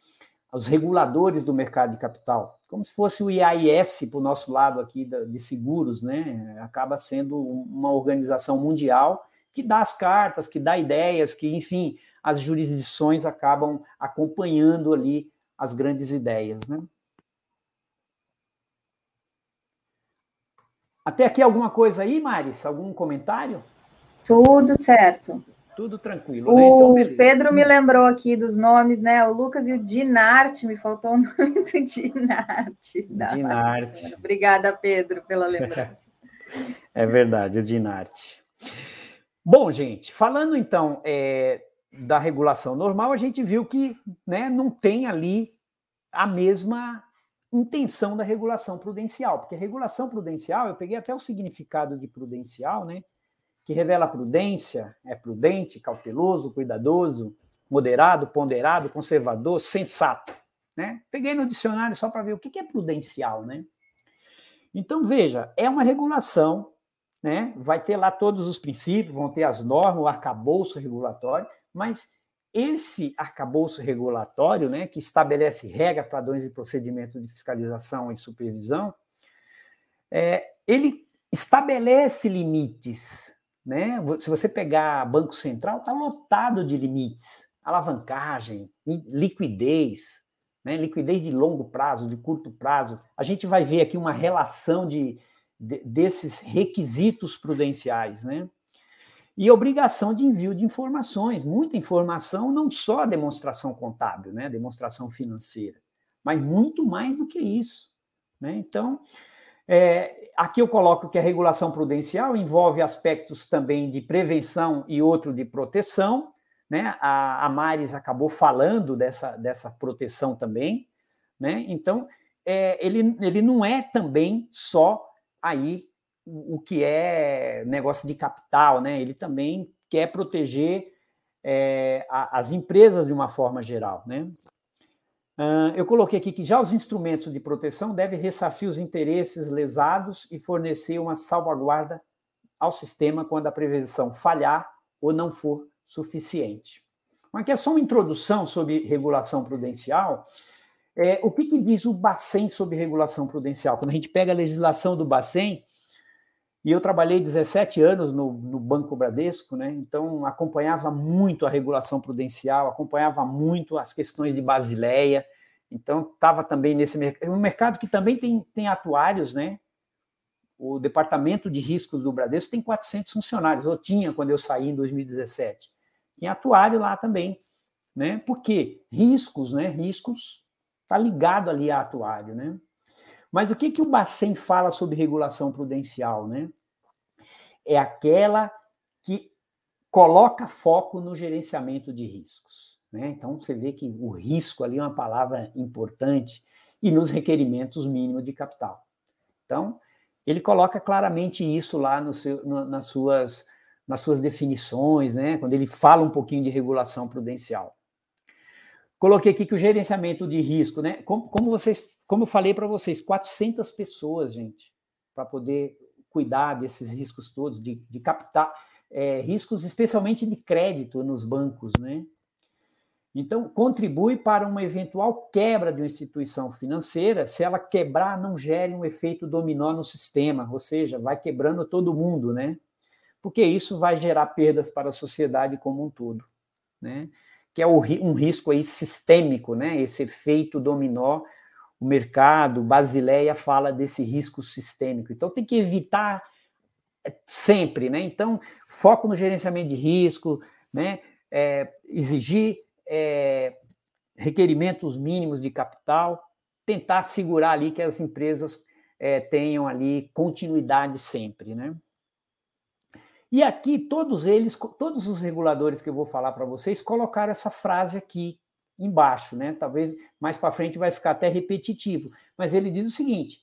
os reguladores do mercado de capital, como se fosse o IAIS para o nosso lado aqui de seguros, né? Acaba sendo uma organização mundial que dá as cartas, que dá ideias, que, enfim, as jurisdições acabam acompanhando ali as grandes ideias. Né? Até aqui alguma coisa aí, Maris? Algum comentário? Tudo certo. Tudo tranquilo. O né? então, Pedro me lembrou aqui dos nomes, né? O Lucas e o Dinarte, me faltou o nome do Dinarte. Dinarte. Obrigada, Pedro, pela lembrança. é verdade, o Dinarte. Bom, gente, falando então é, da regulação normal, a gente viu que né, não tem ali a mesma intenção da regulação prudencial, porque a regulação prudencial, eu peguei até o significado de prudencial, né, que revela prudência, é prudente, cauteloso, cuidadoso, moderado, ponderado, conservador, sensato, né? Peguei no dicionário só para ver o que é prudencial, né? Então veja, é uma regulação, né? Vai ter lá todos os princípios, vão ter as normas, o arcabouço regulatório, mas esse arcabouço regulatório, né, que estabelece regras, padrões e procedimentos de fiscalização e supervisão, é, ele estabelece limites. Né? Se você pegar Banco Central, está lotado de limites. Alavancagem, liquidez, né? liquidez de longo prazo, de curto prazo. A gente vai ver aqui uma relação de, de desses requisitos prudenciais. Né? E obrigação de envio de informações, muita informação, não só a demonstração contábil, né, demonstração financeira, mas muito mais do que isso. Né? Então, é, aqui eu coloco que a regulação prudencial envolve aspectos também de prevenção e outro de proteção. Né? A, a Maris acabou falando dessa, dessa proteção também. Né? Então, é, ele, ele não é também só aí o que é negócio de capital, né? Ele também quer proteger é, a, as empresas de uma forma geral, né? Uh, eu coloquei aqui que já os instrumentos de proteção devem ressarcir os interesses lesados e fornecer uma salvaguarda ao sistema quando a prevenção falhar ou não for suficiente. Aqui é só uma introdução sobre regulação prudencial. É, o que, que, diz o Bacen sobre regulação prudencial? Quando a gente pega a legislação do Bacen, e eu trabalhei 17 anos no, no, Banco Bradesco, né? então acompanhava muito a regulação prudencial, acompanhava muito as questões de Basileia, então estava também nesse mercado, um mercado que também tem, tem atuários, né? O departamento de riscos do Bradesco tem 400 funcionários, ou tinha quando eu saí em 2017. Tinha atuário lá também, né? Por quê? Riscos, né? Riscos está ligado ali a atuário, né? Mas o que, que o Bacen fala sobre regulação prudencial, né? É aquela que coloca foco no gerenciamento de riscos. Né? Então, você vê que o risco ali é uma palavra importante e nos requerimentos mínimos de capital. Então, ele coloca claramente isso lá no seu, no, nas, suas, nas suas definições, né? quando ele fala um pouquinho de regulação prudencial. Coloquei aqui que o gerenciamento de risco, né? Como, como vocês, como eu falei para vocês, 400 pessoas, gente, para poder cuidar desses riscos todos, de, de captar é, riscos, especialmente de crédito nos bancos, né? Então, contribui para uma eventual quebra de uma instituição financeira, se ela quebrar, não gere um efeito dominó no sistema, ou seja, vai quebrando todo mundo, né? Porque isso vai gerar perdas para a sociedade como um todo, né? Que é um risco aí sistêmico, né? Esse efeito dominó, o mercado, Basileia fala desse risco sistêmico. Então, tem que evitar sempre, né? Então, foco no gerenciamento de risco, né? É, exigir é, requerimentos mínimos de capital, tentar segurar ali que as empresas é, tenham ali continuidade sempre, né? E aqui todos eles, todos os reguladores que eu vou falar para vocês colocaram essa frase aqui embaixo, né? Talvez mais para frente vai ficar até repetitivo, mas ele diz o seguinte: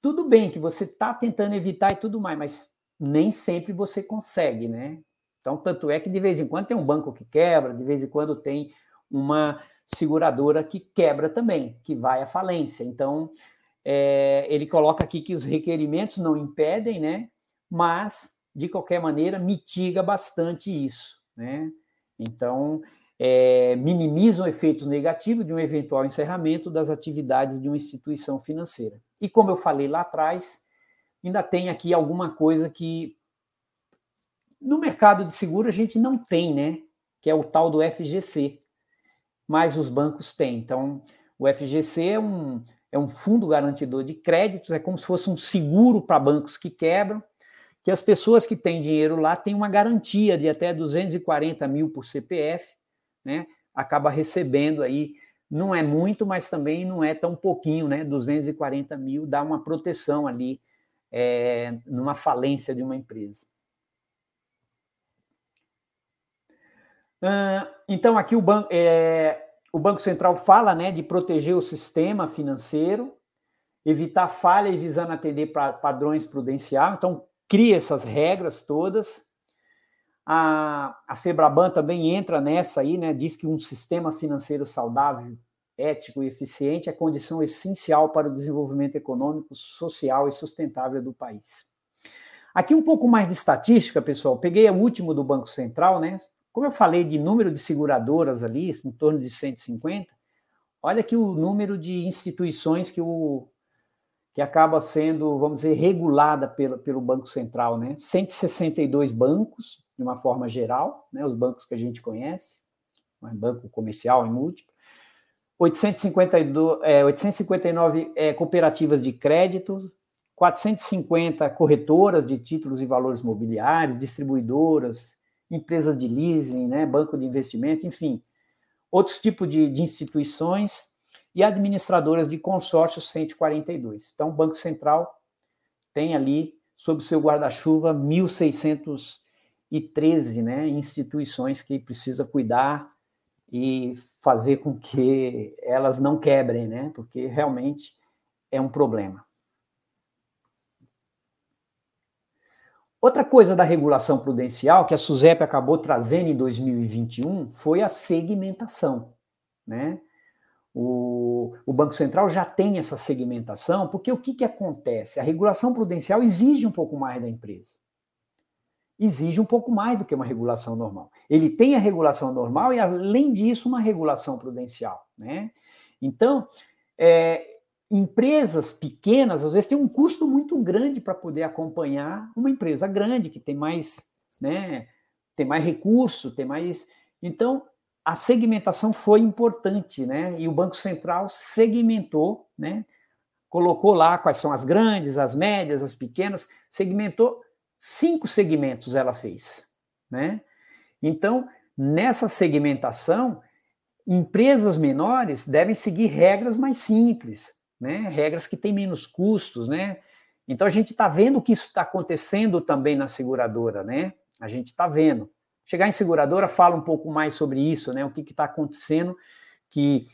tudo bem que você está tentando evitar e tudo mais, mas nem sempre você consegue, né? Então, tanto é que de vez em quando tem um banco que quebra, de vez em quando tem uma seguradora que quebra também, que vai à falência. Então, é, ele coloca aqui que os requerimentos não impedem, né? Mas, de qualquer maneira, mitiga bastante isso, né? Então, é, minimizam efeitos negativos de um eventual encerramento das atividades de uma instituição financeira. E como eu falei lá atrás, ainda tem aqui alguma coisa que no mercado de seguro a gente não tem, né? Que é o tal do FGC, mas os bancos têm. Então, o FGC é um, é um fundo garantidor de créditos, é como se fosse um seguro para bancos que quebram, que as pessoas que têm dinheiro lá têm uma garantia de até 240 mil por CPF, né? Acaba recebendo aí, não é muito, mas também não é tão pouquinho, né? 240 mil dá uma proteção ali é, numa falência de uma empresa. então, aqui o banco, é, o Banco Central fala né, de proteger o sistema financeiro, evitar falha e visando atender para padrões prudenciais. Então, cria essas regras todas. A, a Febraban também entra nessa aí, né? Diz que um sistema financeiro saudável, ético e eficiente é condição essencial para o desenvolvimento econômico, social e sustentável do país. Aqui um pouco mais de estatística, pessoal. Peguei o último do Banco Central, né? Como eu falei de número de seguradoras ali, em torno de 150, olha aqui o número de instituições que, o, que acaba sendo, vamos dizer, regulada pelo, pelo Banco Central, né? 162 bancos, de uma forma geral, né? os bancos que a gente conhece, né? banco comercial e múltiplo, 852, é, 859 é, cooperativas de crédito, 450 corretoras de títulos e valores mobiliários, distribuidoras, empresas de leasing, né, banco de investimento, enfim, outros tipos de, de instituições e administradoras de consórcios 142. Então, o Banco Central tem ali, sob seu guarda-chuva, 1.613 né, instituições que precisa cuidar e fazer com que elas não quebrem, né, porque realmente é um problema. Outra coisa da regulação prudencial que a SUSEP acabou trazendo em 2021 foi a segmentação. Né? O, o, Banco Central já tem essa segmentação, porque o que, que acontece? A regulação prudencial exige um pouco mais da empresa. Exige um pouco mais do que uma regulação normal. Ele tem a regulação normal e, além disso, uma regulação prudencial. Né? Então, é, empresas pequenas, às vezes, têm um custo muito grande para poder acompanhar uma empresa grande, que tem mais, né, tem mais recurso, tem mais. Então, a segmentação foi importante, né? E o Banco Central segmentou, né? Colocou lá quais são as grandes, as médias, as pequenas, segmentou cinco segmentos ela fez, né? Então, nessa segmentação, empresas menores devem seguir regras mais simples, né? Regras que têm menos custos, né? Então a gente está vendo que isso está acontecendo também na seguradora, né? A gente está vendo. Chegar em seguradora fala um pouco mais sobre isso, né? O que está acontecendo que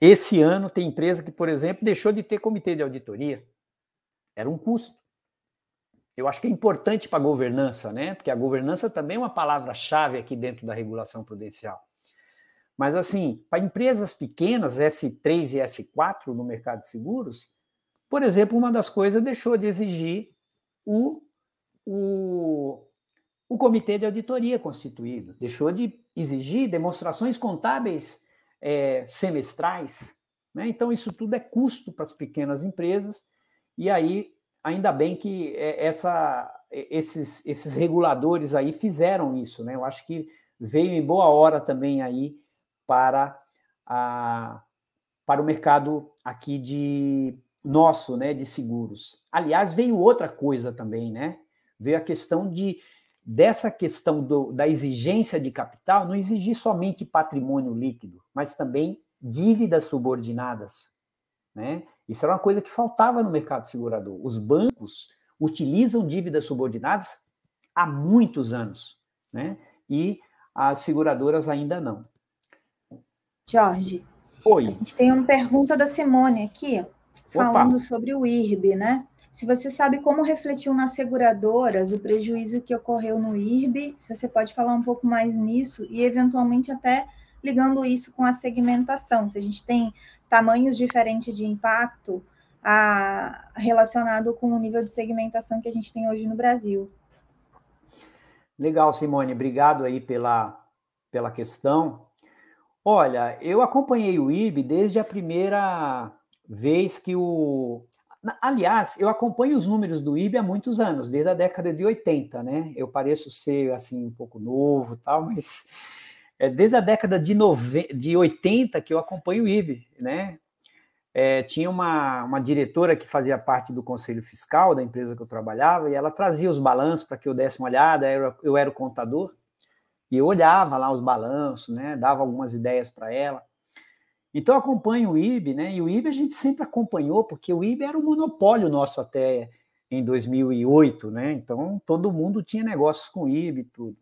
esse ano tem empresa que, por exemplo, deixou de ter comitê de auditoria. Era um custo. Eu acho que é importante para a governança, né? Porque a governança também é uma palavra-chave aqui dentro da regulação prudencial. Mas, assim, para empresas pequenas, S3 e S4 no mercado de seguros, por exemplo, uma das coisas deixou de exigir o, o, o comitê de auditoria constituído, deixou de exigir demonstrações contábeis é, semestrais. Né? Então, isso tudo é custo para as pequenas empresas, e aí, ainda bem que é, essa, esses, esses reguladores aí fizeram isso. Né? Eu acho que veio em boa hora também aí para, a, para o mercado aqui de nosso, né, de seguros. Aliás, veio outra coisa também, né? Veio a questão de dessa questão do, da exigência de capital não exigir somente patrimônio líquido, mas também dívidas subordinadas, né? Isso era uma coisa que faltava no mercado segurador. Os bancos utilizam dívidas subordinadas há muitos anos, né? E as seguradoras ainda não. Jorge. Oi. A gente tem uma pergunta da Simone aqui, falando Opa. sobre o IRB, né? Se você sabe como refletiu nas seguradoras o prejuízo que ocorreu no IRB, se você pode falar um pouco mais nisso e, eventualmente, até ligando isso com a segmentação, se a gente tem tamanhos diferentes de impacto a, relacionado com o nível de segmentação que a gente tem hoje no Brasil. Legal, Simone, obrigado aí pela, pela questão. Olha, eu acompanhei o IB desde a primeira vez que o. Aliás, eu acompanho os números do IB há muitos anos, desde a década de 80, né? Eu pareço ser assim um pouco novo, tal, mas é desde a década de, nove... de 80 que eu acompanho o IB, né? É, tinha uma, uma diretora que fazia parte do conselho fiscal da empresa que eu trabalhava e ela trazia os balanços para que eu desse uma olhada. Eu era, eu era o contador e eu olhava lá os balanços, né, dava algumas ideias para ela. Então eu acompanho o IB, né? E o IB a gente sempre acompanhou, porque o IB era um monopólio nosso até em 2008, né? Então todo mundo tinha negócios com o IB e tudo.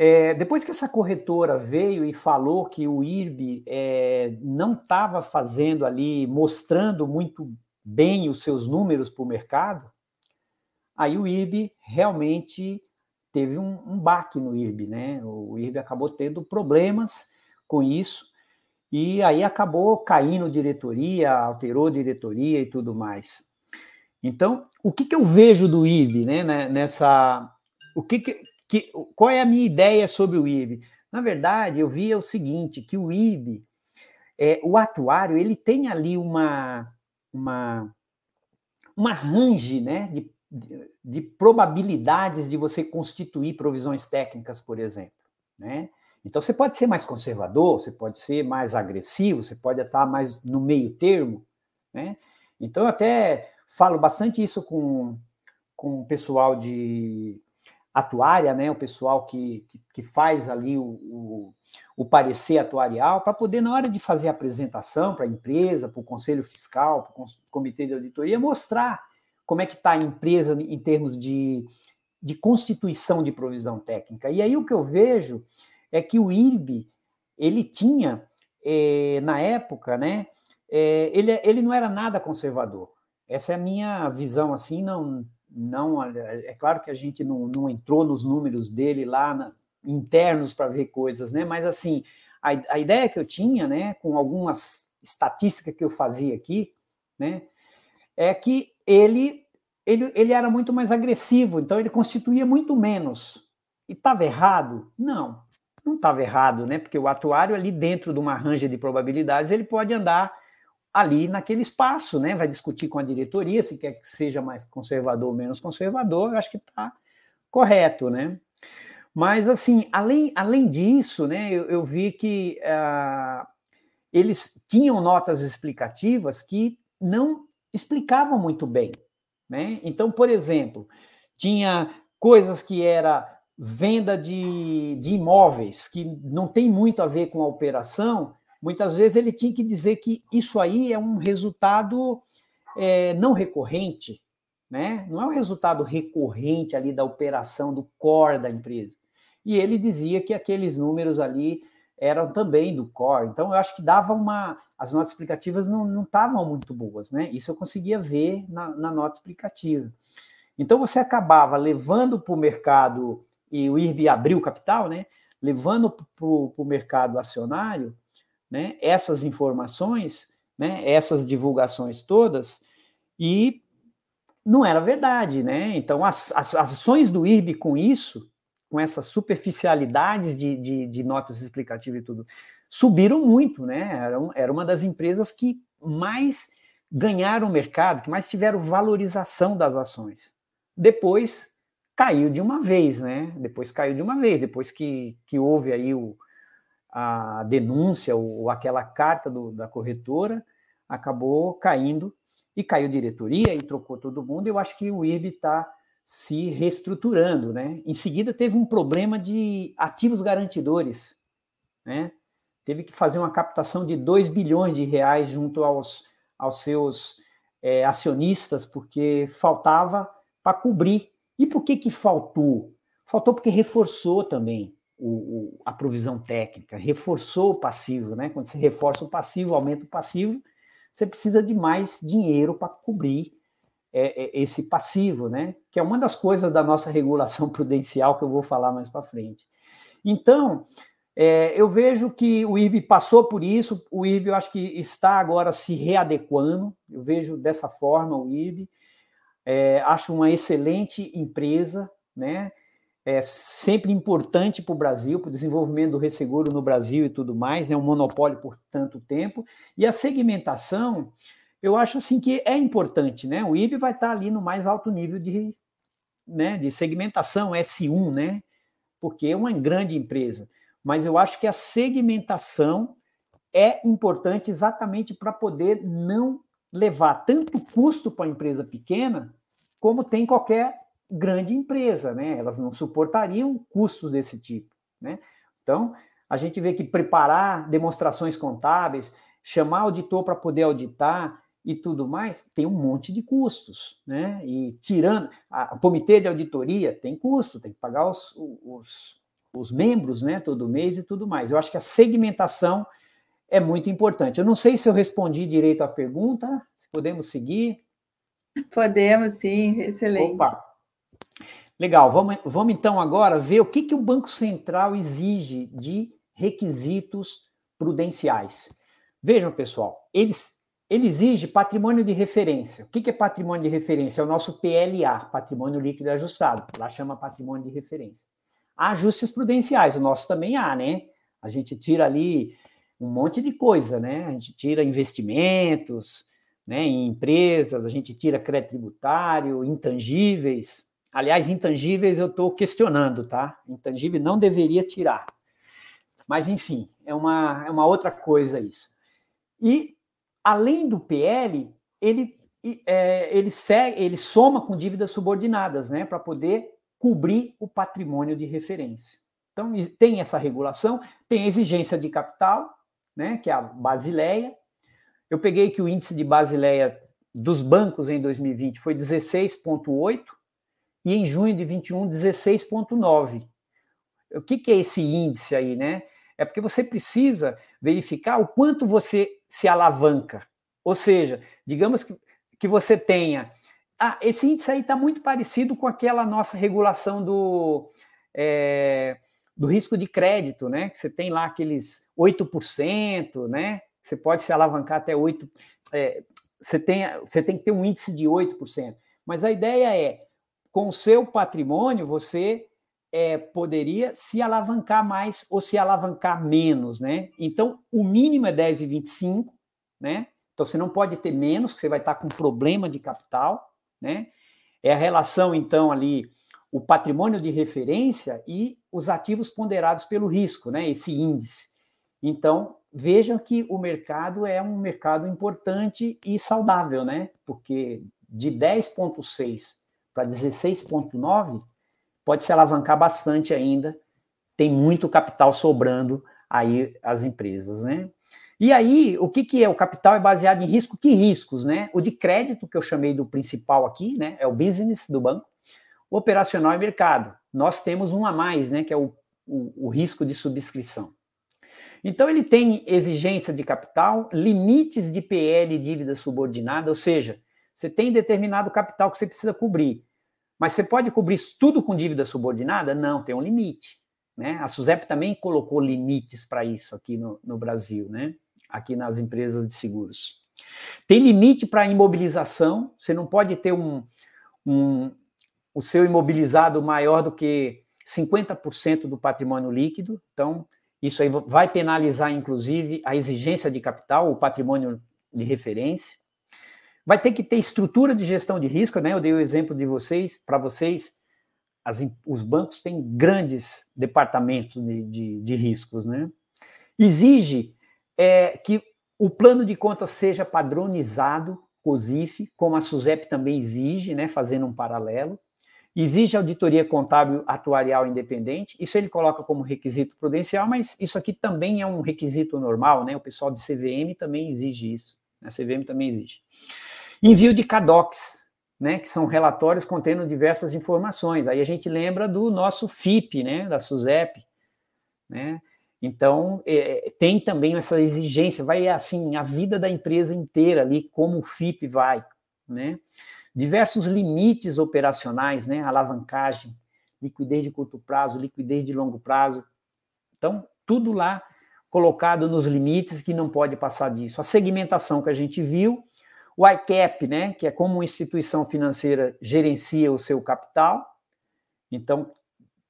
É, depois que essa corretora veio e falou que o IRB é, não estava fazendo ali, mostrando muito bem os seus números para o mercado, aí o IRB realmente teve um, um baque no IRB, né? O IRB acabou tendo problemas com isso, e aí acabou caindo diretoria, alterou diretoria e tudo mais. Então, o que, que eu vejo do IRB, né, nessa... O que, que, que qual é a minha ideia sobre o IRB? Na verdade, eu via o seguinte, que o IRB, é, o atuário, ele tem ali uma, uma, uma range né, de de, probabilidades de você constituir provisões técnicas, por exemplo. Né? Então, você pode ser mais conservador, você pode ser mais agressivo, você pode estar mais no meio termo. Né? Então, eu até falo bastante isso com, com o pessoal de atuária, né? o pessoal que, que, que faz ali o, o, o parecer atuarial, para poder, na hora de fazer a apresentação para a empresa, para o conselho fiscal, para o comitê de auditoria, mostrar como é que está a empresa em termos de, de constituição de provisão técnica. E aí o que eu vejo é que o IRB, ele tinha, é, na época, né, é, ele, ele não era nada conservador. Essa é a minha visão, assim, não, não é claro que a gente não, não entrou nos números dele lá na, internos para ver coisas, né, mas assim, a, a ideia que eu tinha, né, com algumas estatísticas que eu fazia aqui, né, é que ele ele, ele era muito mais agressivo, então ele constituía muito menos. E estava errado? Não, não estava errado, né? Porque o atuário ali dentro de uma ranja de probabilidades, ele pode andar ali naquele espaço, né? Vai discutir com a diretoria se quer que seja mais conservador ou menos conservador, eu acho que está correto, né? Mas, assim, além, além disso, né, eu, eu vi que uh, eles tinham notas explicativas que não explicavam muito bem. Né? Então, por exemplo, tinha coisas que era venda de, de imóveis, que não tem muito a ver com a operação, muitas vezes ele tinha que dizer que isso aí é um resultado é, não recorrente, né? não é um resultado recorrente ali da operação, do core da empresa. E ele dizia que aqueles números ali eram também do core. Então, eu acho que dava uma. As notas explicativas não estavam muito boas, né? Isso eu conseguia ver na, na nota explicativa. Então, você acabava levando para o mercado, e o IRB abriu capital, né? Levando para o mercado acionário né, essas informações, né, essas divulgações todas, e não era verdade, né? Então, as, as ações do IRB com isso com essas superficialidades de, de, de, notas explicativas e tudo, subiram muito, né? Era, era uma das empresas que mais ganharam mercado, que mais tiveram valorização das ações. Depois caiu de uma vez, né? Depois caiu de uma vez, depois que, que houve aí o, a denúncia ou aquela carta do, da corretora, acabou caindo e caiu diretoria e trocou todo mundo. Eu acho que o IRB está se reestruturando, né? Em seguida teve um problema de ativos garantidores, né? Teve que fazer uma captação de 2 bilhões de reais junto aos, aos seus é, acionistas, porque faltava para cobrir. E por que que faltou? Faltou porque reforçou também o, o, a provisão técnica, reforçou o passivo, né? Quando você reforça o passivo, aumenta o passivo, você precisa de mais dinheiro para cobrir é, é, esse passivo, né? Que é uma das coisas da nossa regulação prudencial que eu vou falar mais para frente. Então, é, eu vejo que o IRB passou por isso, o IRB eu acho que está agora se readequando, eu vejo dessa forma o IRB, é, acho uma excelente empresa, né? É sempre importante para o Brasil, para o desenvolvimento do resseguro no Brasil e tudo mais, né? Um monopólio por tanto tempo. E a segmentação, eu acho assim que é importante, né? O IB vai estar ali no mais alto nível de, né, de segmentação, S1, né? Porque é uma grande empresa. Mas eu acho que a segmentação é importante exatamente para poder não levar tanto custo para a empresa pequena, como tem qualquer grande empresa, né? Elas não suportariam custos desse tipo, né? Então, a gente vê que preparar demonstrações contábeis, chamar auditor para poder auditar, e tudo mais, tem um monte de custos, né? E tirando, a, o comitê de auditoria tem custo, tem que pagar os, os, os membros, né, todo mês e tudo mais. Eu acho que a segmentação é muito importante. Eu não sei se eu respondi direito à pergunta, se podemos seguir. Podemos, sim, excelente. Opa. Legal, vamos, vamos então agora ver o que, que o Banco Central exige de requisitos prudenciais. Vejam, pessoal, eles ele exige patrimônio de referência. O que é patrimônio de referência? É o nosso PLA, patrimônio líquido ajustado. Lá chama patrimônio de referência. Há ajustes prudenciais, o nosso também há, né? A gente tira ali um monte de coisa, né? A gente tira investimentos, né, em empresas, a gente tira crédito tributário, intangíveis. Aliás, intangíveis eu estou questionando, tá? Intangível não deveria tirar. Mas, enfim, é uma, é uma outra coisa isso. E além do PL, ele, é, ele, segue, ele soma com dívidas subordinadas, né, para poder cobrir o patrimônio de referência. Então, tem essa regulação, tem exigência de capital, né, que é a Basileia. Eu peguei que o índice de Basileia dos bancos em 2020 foi 16,8 e em junho de 21, 16,9. O que, que é esse índice aí, né? É porque você precisa verificar o quanto você se alavanca. Ou seja, digamos que, que você tenha. Ah, esse índice aí está muito parecido com aquela nossa regulação do, é, do risco de crédito, né? Que você tem lá aqueles 8%, né? Você pode se alavancar até 8%. É, você, tem, você tem que ter um índice de 8%. Mas a ideia é, com o seu patrimônio, você é, poderia se alavancar mais ou se alavancar menos, né? Então, o mínimo é 10,25, né? Então, você não pode ter menos, que você vai estar com problema de capital, né? É a relação, então, ali, o patrimônio de referência e os ativos ponderados pelo risco, né? Esse índice. Então, vejam que o mercado é um mercado importante e saudável, né? Porque de 10,6 para 16,9 pode se alavancar bastante ainda, tem muito capital sobrando aí as empresas, né? E aí, o que, que é? O capital é baseado em risco? Que riscos, né? O de crédito, que eu chamei do principal aqui, né? É o business do banco. O operacional e mercado. Nós temos um a mais, né? Que é o, o, o risco de subscrição. Então, ele tem exigência de capital, limites de PL e dívida subordinada, ou seja, você tem determinado capital que você precisa cobrir. Mas você pode cobrir tudo com dívida subordinada? Não, tem um limite. Né? A SUSEP também colocou limites para isso aqui no, no Brasil, né? aqui nas empresas de seguros. Tem limite para imobilização, você não pode ter um, um, o seu imobilizado maior do que 50% do patrimônio líquido, então isso aí vai penalizar, inclusive, a exigência de capital, o patrimônio de referência. Vai ter que ter estrutura de gestão de risco, né? Eu dei o exemplo de vocês, para vocês, as, os bancos têm grandes departamentos de, de, de riscos, né? Exige é, que o plano de contas seja padronizado, COSIF, como a SUSEP também exige, né? Fazendo um paralelo. Exige auditoria contábil atuarial independente, isso ele coloca como requisito prudencial, mas isso aqui também é um requisito normal, né? O pessoal de CVM também exige isso, né? a CVM também exige. Envio de CADOCs, né, que são relatórios contendo diversas informações. Aí a gente lembra do nosso FIP, né, da SUSEP, né? Então, é, tem também essa exigência, vai assim, a vida da empresa inteira ali, como o FIP vai, né? Diversos limites operacionais, né? Alavancagem, liquidez de curto prazo, liquidez de longo prazo. Então, tudo lá colocado nos limites que não pode passar disso. A segmentação que a gente viu, o ICAP, né, que é como uma instituição financeira gerencia o seu capital. Então,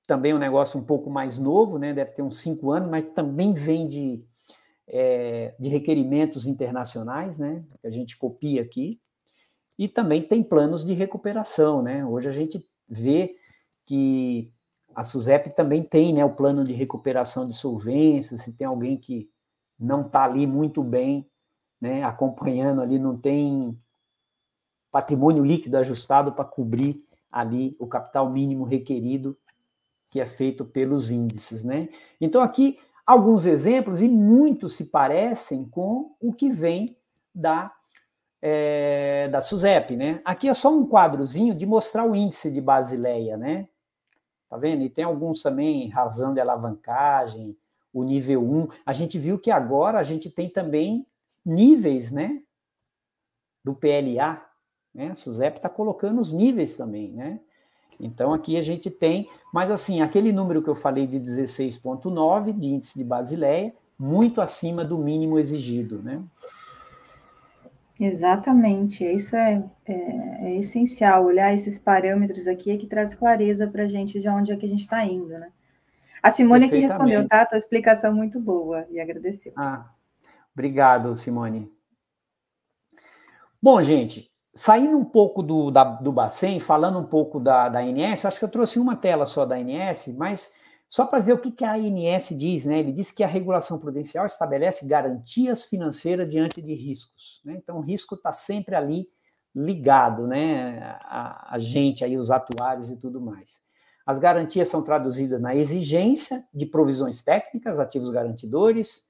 também é um negócio um pouco mais novo, né, deve ter uns cinco anos, mas também vem de, é, de requerimentos internacionais, né, que a gente copia aqui. E também tem planos de recuperação, né? Hoje a gente vê que a SUSEP também tem né, o plano de recuperação de solvência, se tem alguém que não está ali muito bem né, acompanhando ali, não tem patrimônio líquido ajustado para cobrir ali o capital mínimo requerido que é feito pelos índices, né? Então aqui alguns exemplos e muitos se parecem com o que vem da é, da SUSEP, né? Aqui é só um quadrozinho de mostrar o índice de Basileia, né? Tá vendo? E tem alguns também razão de alavancagem, o nível 1. A gente viu que agora a gente tem também níveis, né? Do PLA, né? A SUSEP está colocando os níveis também, né? Então aqui a gente tem, mas assim, aquele número que eu falei de 16,9 de índice de Basileia, muito acima do mínimo exigido, né? Exatamente, isso é, é, é, essencial, olhar esses parâmetros aqui é que traz clareza para a gente de onde é que a gente está indo, né? A Simone aqui respondeu, tá? Tua explicação muito boa e agradeceu. Ah, Obrigado, Simone. Bom, gente, saindo um pouco do, da, do Bacen, falando um pouco da, da ANS, acho que eu trouxe uma tela só da ANS, mas só para ver o que, que a ANS diz, né? Ele diz que a regulação prudencial estabelece garantias financeiras diante de riscos. Né? Então, o risco está sempre ali ligado, né? A, a gente aí, os atuários e tudo mais. As garantias são traduzidas na exigência de provisões técnicas, ativos garantidores,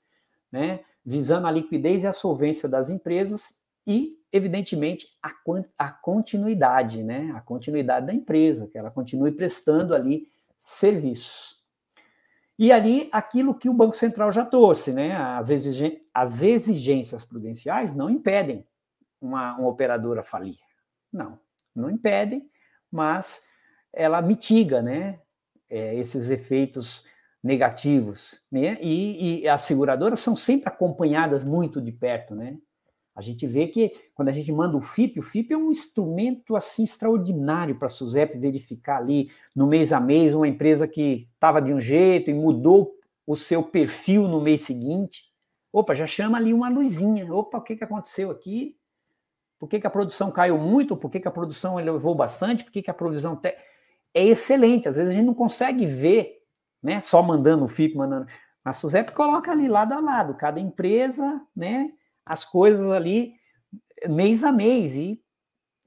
né? Visando a liquidez e a solvência das empresas e, evidentemente, a, a continuidade, né? A continuidade da empresa, que ela continue prestando ali serviços. E ali, aquilo que o Banco Central já trouxe, né? As, as exigências prudenciais não impedem uma, uma operadora falir. Não, não impedem, mas ela mitiga, né? É, esses efeitos negativos, né? E, e, as seguradoras são sempre acompanhadas muito de perto, né? A gente vê que quando a gente manda o FIP, o FIP é um instrumento assim extraordinário para a SUSEP verificar ali no mês a mês uma empresa que estava de um jeito e mudou o seu perfil no mês seguinte. Opa, já chama ali uma luzinha. Opa, o que, que aconteceu aqui? Por que, que a produção caiu muito? Por que, que a produção elevou bastante? Por que, que a provisão. Te... É excelente. Às vezes a gente não consegue ver, né? Só mandando o FIP, mandando. A SUSEP coloca ali lado a lado, cada empresa, né? As coisas ali mês a mês e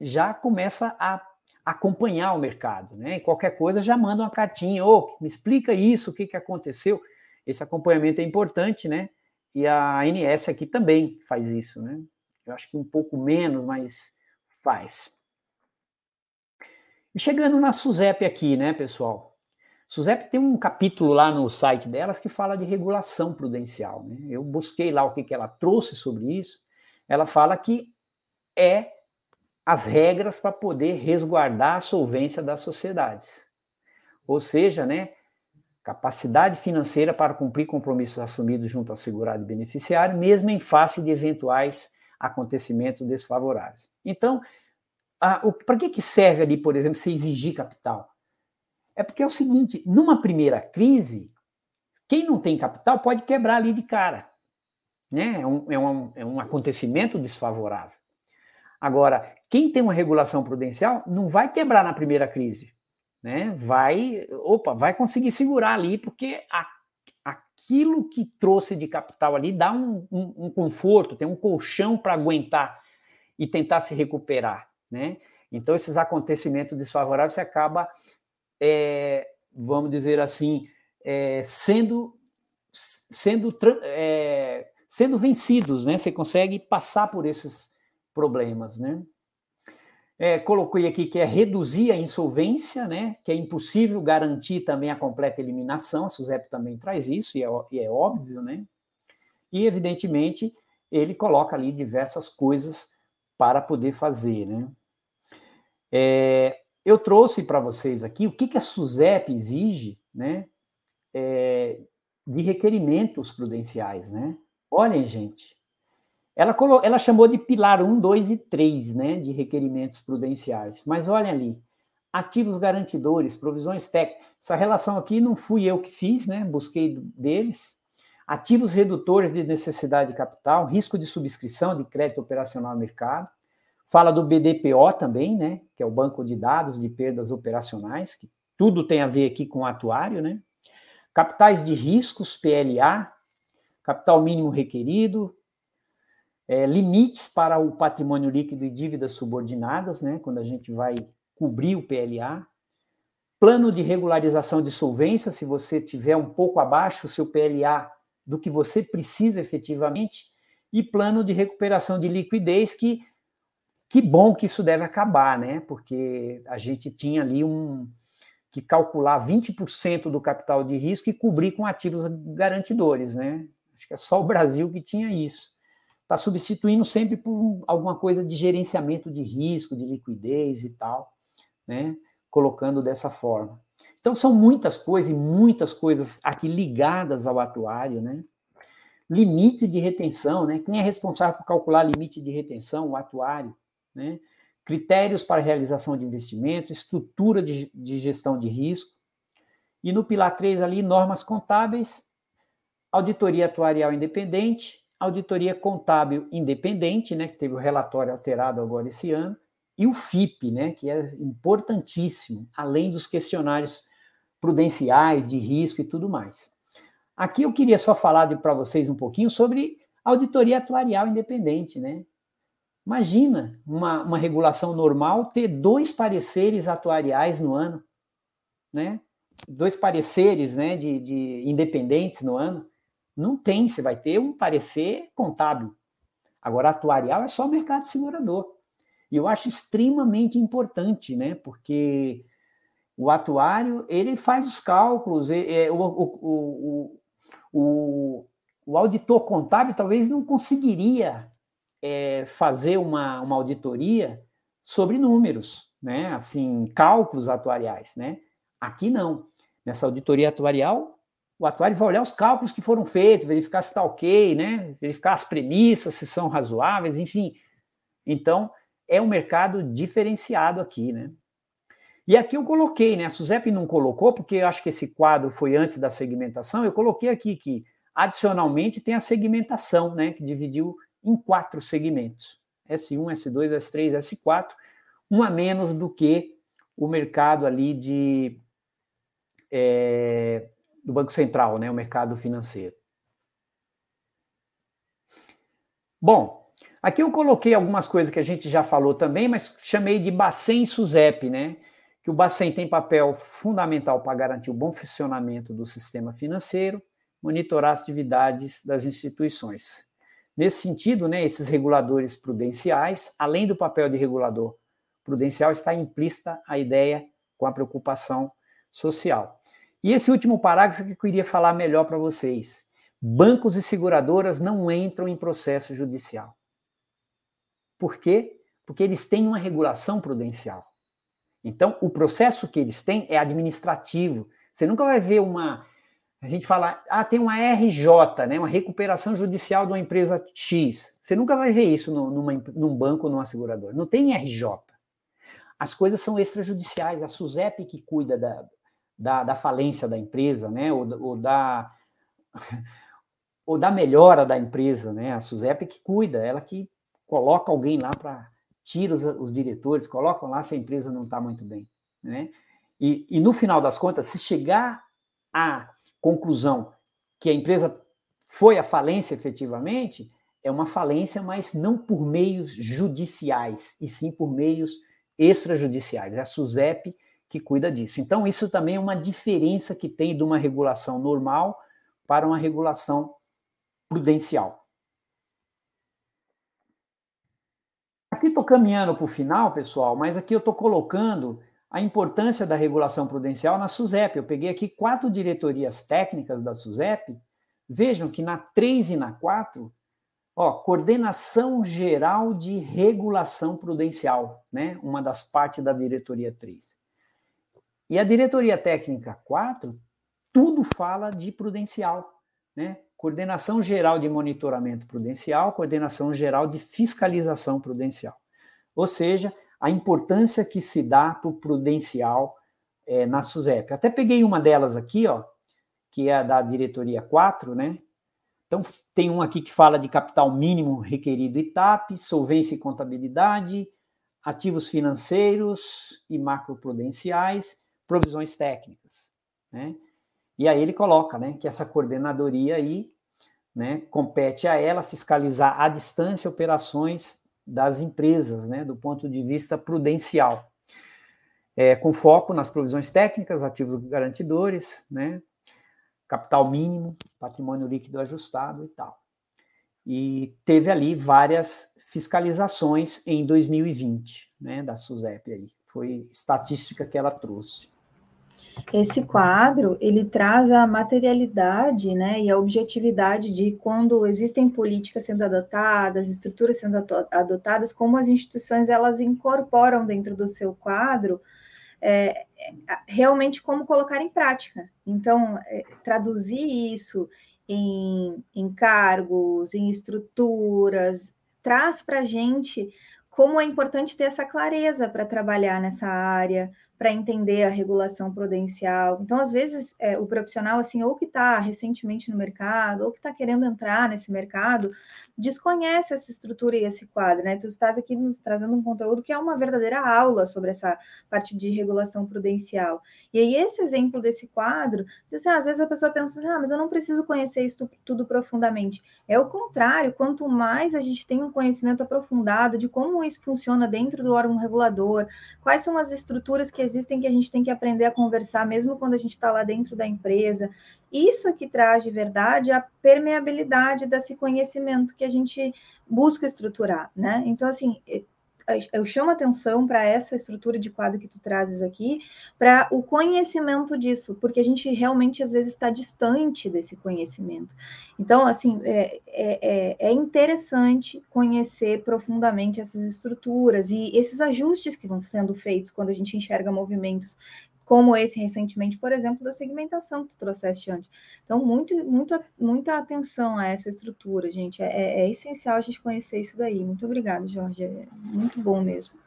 já começa a acompanhar o mercado, né? E qualquer coisa já manda uma cartinha, ô, oh, me explica isso, o que, que aconteceu. Esse acompanhamento é importante, né? E a ANS aqui também faz isso, né? Eu acho que um pouco menos, mas faz. E chegando na SUSEP aqui, né, pessoal? SUSEP tem um capítulo lá no site delas que fala de regulação prudencial. Né? Eu busquei lá o que, que ela trouxe sobre isso. Ela fala que é as regras para poder resguardar a solvência das sociedades. Ou seja, né, capacidade financeira para cumprir compromissos assumidos junto ao segurado e beneficiário, mesmo em face de eventuais acontecimentos desfavoráveis. Então, para que, que serve ali, por exemplo, se exigir capital? É porque é o seguinte: numa primeira crise, quem não tem capital pode quebrar ali de cara. Né? É, um, é, um, é um acontecimento desfavorável. Agora, quem tem uma regulação prudencial não vai quebrar na primeira crise. Né? Vai, opa, vai conseguir segurar ali, porque a aquilo que trouxe de capital ali dá um, um, um conforto, tem um colchão para aguentar e tentar se recuperar, né? Então, esses acontecimentos desfavoráveis, você acaba, é, vamos dizer assim, é, sendo, sendo, é, sendo vencidos, né? Você consegue passar por esses problemas, né? É, coloquei aqui que é reduzir a insolvência, né? Que é impossível garantir também a completa eliminação. A SUSEP também traz isso, e é, e é óbvio, né? E, evidentemente, ele coloca ali diversas coisas para poder fazer, né? É, eu trouxe para vocês aqui o que, que a SUSEP exige, né? É, de requerimentos prudenciais, né? Olhem, gente, ela, ela chamou de pilar 1, 2 e 3, né, de requerimentos prudenciais. Mas olhem ali, ativos garantidores, provisões técnicas. Essa relação aqui não fui eu que fiz, né, busquei deles. Ativos redutores de necessidade de capital, risco de subscrição de crédito operacional ao mercado. Fala do BDPO também, né, que é o banco de dados de perdas operacionais, que tudo tem a ver aqui com o atuário, né? Capitais de riscos, PLA, capital mínimo requerido, é, limites para o patrimônio líquido e dívidas subordinadas, né, quando a gente vai cobrir o PLA, plano de regularização de solvência, se você tiver um pouco abaixo o seu PLA do que você precisa efetivamente, e plano de recuperação de liquidez, que que bom que isso deve acabar, né? Porque a gente tinha ali um que calcular 20% do capital de risco e cobrir com ativos garantidores, né? Acho que é só o Brasil que tinha isso está substituindo sempre por alguma coisa de gerenciamento de risco, de liquidez e tal, né? Colocando dessa forma. Então são muitas coisas e muitas coisas aqui ligadas ao atuário, né? Limite de retenção, né? Quem é responsável por calcular limite de retenção? O atuário, né? Critérios para realização de investimento, estrutura de, de gestão de risco. E no pilar 3 ali, normas contábeis, auditoria atuarial independente, auditoria contábil independente, né, que teve o relatório alterado agora esse ano, e o FIP, né, que é importantíssimo, além dos questionários prudenciais, de risco e tudo mais. Aqui eu queria só falar para vocês um pouquinho sobre auditoria atuarial independente, né? Imagina uma, uma regulação normal ter dois pareceres atuariais no ano, né? Dois pareceres, né, de, de independentes no ano. Não tem, você vai ter um parecer contábil. Agora, atuarial é só o mercado segurador. E eu acho extremamente importante, né? Porque o atuário, ele faz os cálculos, o, o, o, o, auditor contábil talvez não conseguiria é, fazer uma, uma auditoria sobre números, né? Assim, cálculos atuariais, né? Aqui não. Nessa auditoria atuarial, o atuário vai olhar os cálculos que foram feitos, verificar se está ok, né? verificar as premissas, se são razoáveis, enfim. Então, é um mercado diferenciado aqui, né? E aqui eu coloquei, né? A Suzep não colocou, porque eu acho que esse quadro foi antes da segmentação. Eu coloquei aqui que, adicionalmente, tem a segmentação, né? Que dividiu em quatro segmentos: S1, S2, S3, S4, um a menos do que o mercado ali de é, do Banco Central, né? O mercado financeiro. Bom, aqui eu coloquei algumas coisas que a gente já falou também, mas chamei de Bacen e SUSEP, né? que o Bacen tem papel fundamental para garantir o bom funcionamento do sistema financeiro, monitorar as atividades das instituições. Nesse sentido, né, esses reguladores prudenciais, além do papel de regulador prudencial, está implícita a ideia com a preocupação social. E esse último parágrafo que eu queria falar melhor para vocês. Bancos e seguradoras não entram em processo judicial. Por quê? Porque eles têm uma regulação prudencial. Então, o processo que eles têm é administrativo. Você nunca vai ver uma. A gente fala, ah, tem uma RJ, né, uma recuperação judicial de uma empresa X. Você nunca vai ver isso numa, num banco numa seguradora. Não tem RJ. As coisas são extrajudiciais. A SUSEP que cuida da, da, da falência da empresa, né, ou, ou, da, ou da melhora da empresa, né? A SUSEP que cuida, ela que coloca alguém lá para tira os, os diretores, colocam lá se a empresa não está muito bem. Né? E, e, no final das contas, se chegar à conclusão que a empresa foi à falência efetivamente, é uma falência, mas não por meios judiciais, e sim por meios extrajudiciais. É a SUSEP que cuida disso. Então, isso também é uma diferença que tem de uma regulação normal para uma regulação prudencial. Aqui estou caminhando para o final, pessoal, mas aqui eu estou colocando a importância da regulação prudencial na SUSEP. Eu peguei aqui quatro diretorias técnicas da SUSEP. Vejam que na 3 e na 4, ó, coordenação geral de regulação prudencial, né? Uma das partes da diretoria 3. E a diretoria técnica 4, tudo fala de prudencial, né? coordenação geral de monitoramento prudencial, coordenação geral de fiscalização prudencial. Ou seja, a importância que se dá para o prudencial é, na SUSEP. Até peguei uma delas aqui, ó, que é a da diretoria 4, né? Então, tem um aqui que fala de capital mínimo requerido e TAP, solvência e contabilidade, ativos financeiros e macroprudenciais, provisões técnicas, né? E aí ele coloca, né, que essa coordenadoria aí, né, compete a ela fiscalizar à distância operações das empresas, né, do ponto de vista prudencial, é, com foco nas provisões técnicas, ativos garantidores, né, capital mínimo, patrimônio líquido ajustado e tal. E teve ali várias fiscalizações em 2020, né, da SUSEP aí. Foi estatística que ela trouxe. Esse quadro, ele traz a materialidade, né, e a objetividade de quando existem políticas sendo adotadas, estruturas sendo adotadas, como as instituições elas incorporam dentro do seu quadro é, realmente como colocar em prática. Então, é, traduzir isso em, em cargos, em estruturas, traz para a gente como é importante ter essa clareza para trabalhar nessa área, para entender a regulação prudencial. Então, às vezes, é, o profissional, assim, ou que está recentemente no mercado, ou que está querendo entrar nesse mercado, desconhece essa estrutura e esse quadro, né? Tu estás aqui nos trazendo um conteúdo que é uma verdadeira aula sobre essa parte de regulação prudencial. E aí, esse exemplo desse quadro, assim, às vezes a pessoa pensa assim, ah, mas eu não preciso conhecer isso tudo profundamente. É o contrário, quanto mais a gente tem um conhecimento aprofundado de como isso funciona dentro do órgão regulador, quais são as estruturas que existem que a gente tem que aprender a conversar, mesmo quando a gente está lá dentro da empresa, isso é que traz de verdade a permeabilidade desse conhecimento que a gente busca estruturar, né? Então, assim, eu chamo atenção para essa estrutura de quadro que tu trazes aqui, para o conhecimento disso, porque a gente realmente às vezes está distante desse conhecimento. Então, assim, é, é, é, é interessante conhecer profundamente essas estruturas e esses ajustes que vão sendo feitos quando a gente enxerga movimentos como esse recentemente, por exemplo, da segmentação que tu trouxeste antes. Então, muito, muito, muita atenção a essa estrutura, gente. É, é, é essencial a gente conhecer isso daí. Muito obrigada, Jorge. É muito bom mesmo.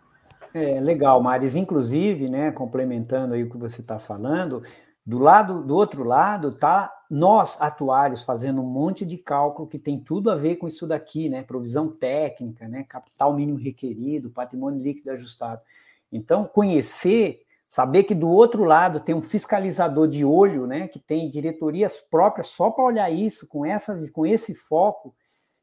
É legal, Maris. Inclusive, né, complementando aí o que você está falando, do lado, do outro lado, tá nós atuários fazendo um monte de cálculo que tem tudo a ver com isso daqui, né? Provisão técnica, né? Capital mínimo requerido, patrimônio líquido ajustado. Então, conhecer, saber que do outro lado tem um fiscalizador de olho, né? Que tem diretorias próprias só para olhar isso, com essa, com esse foco,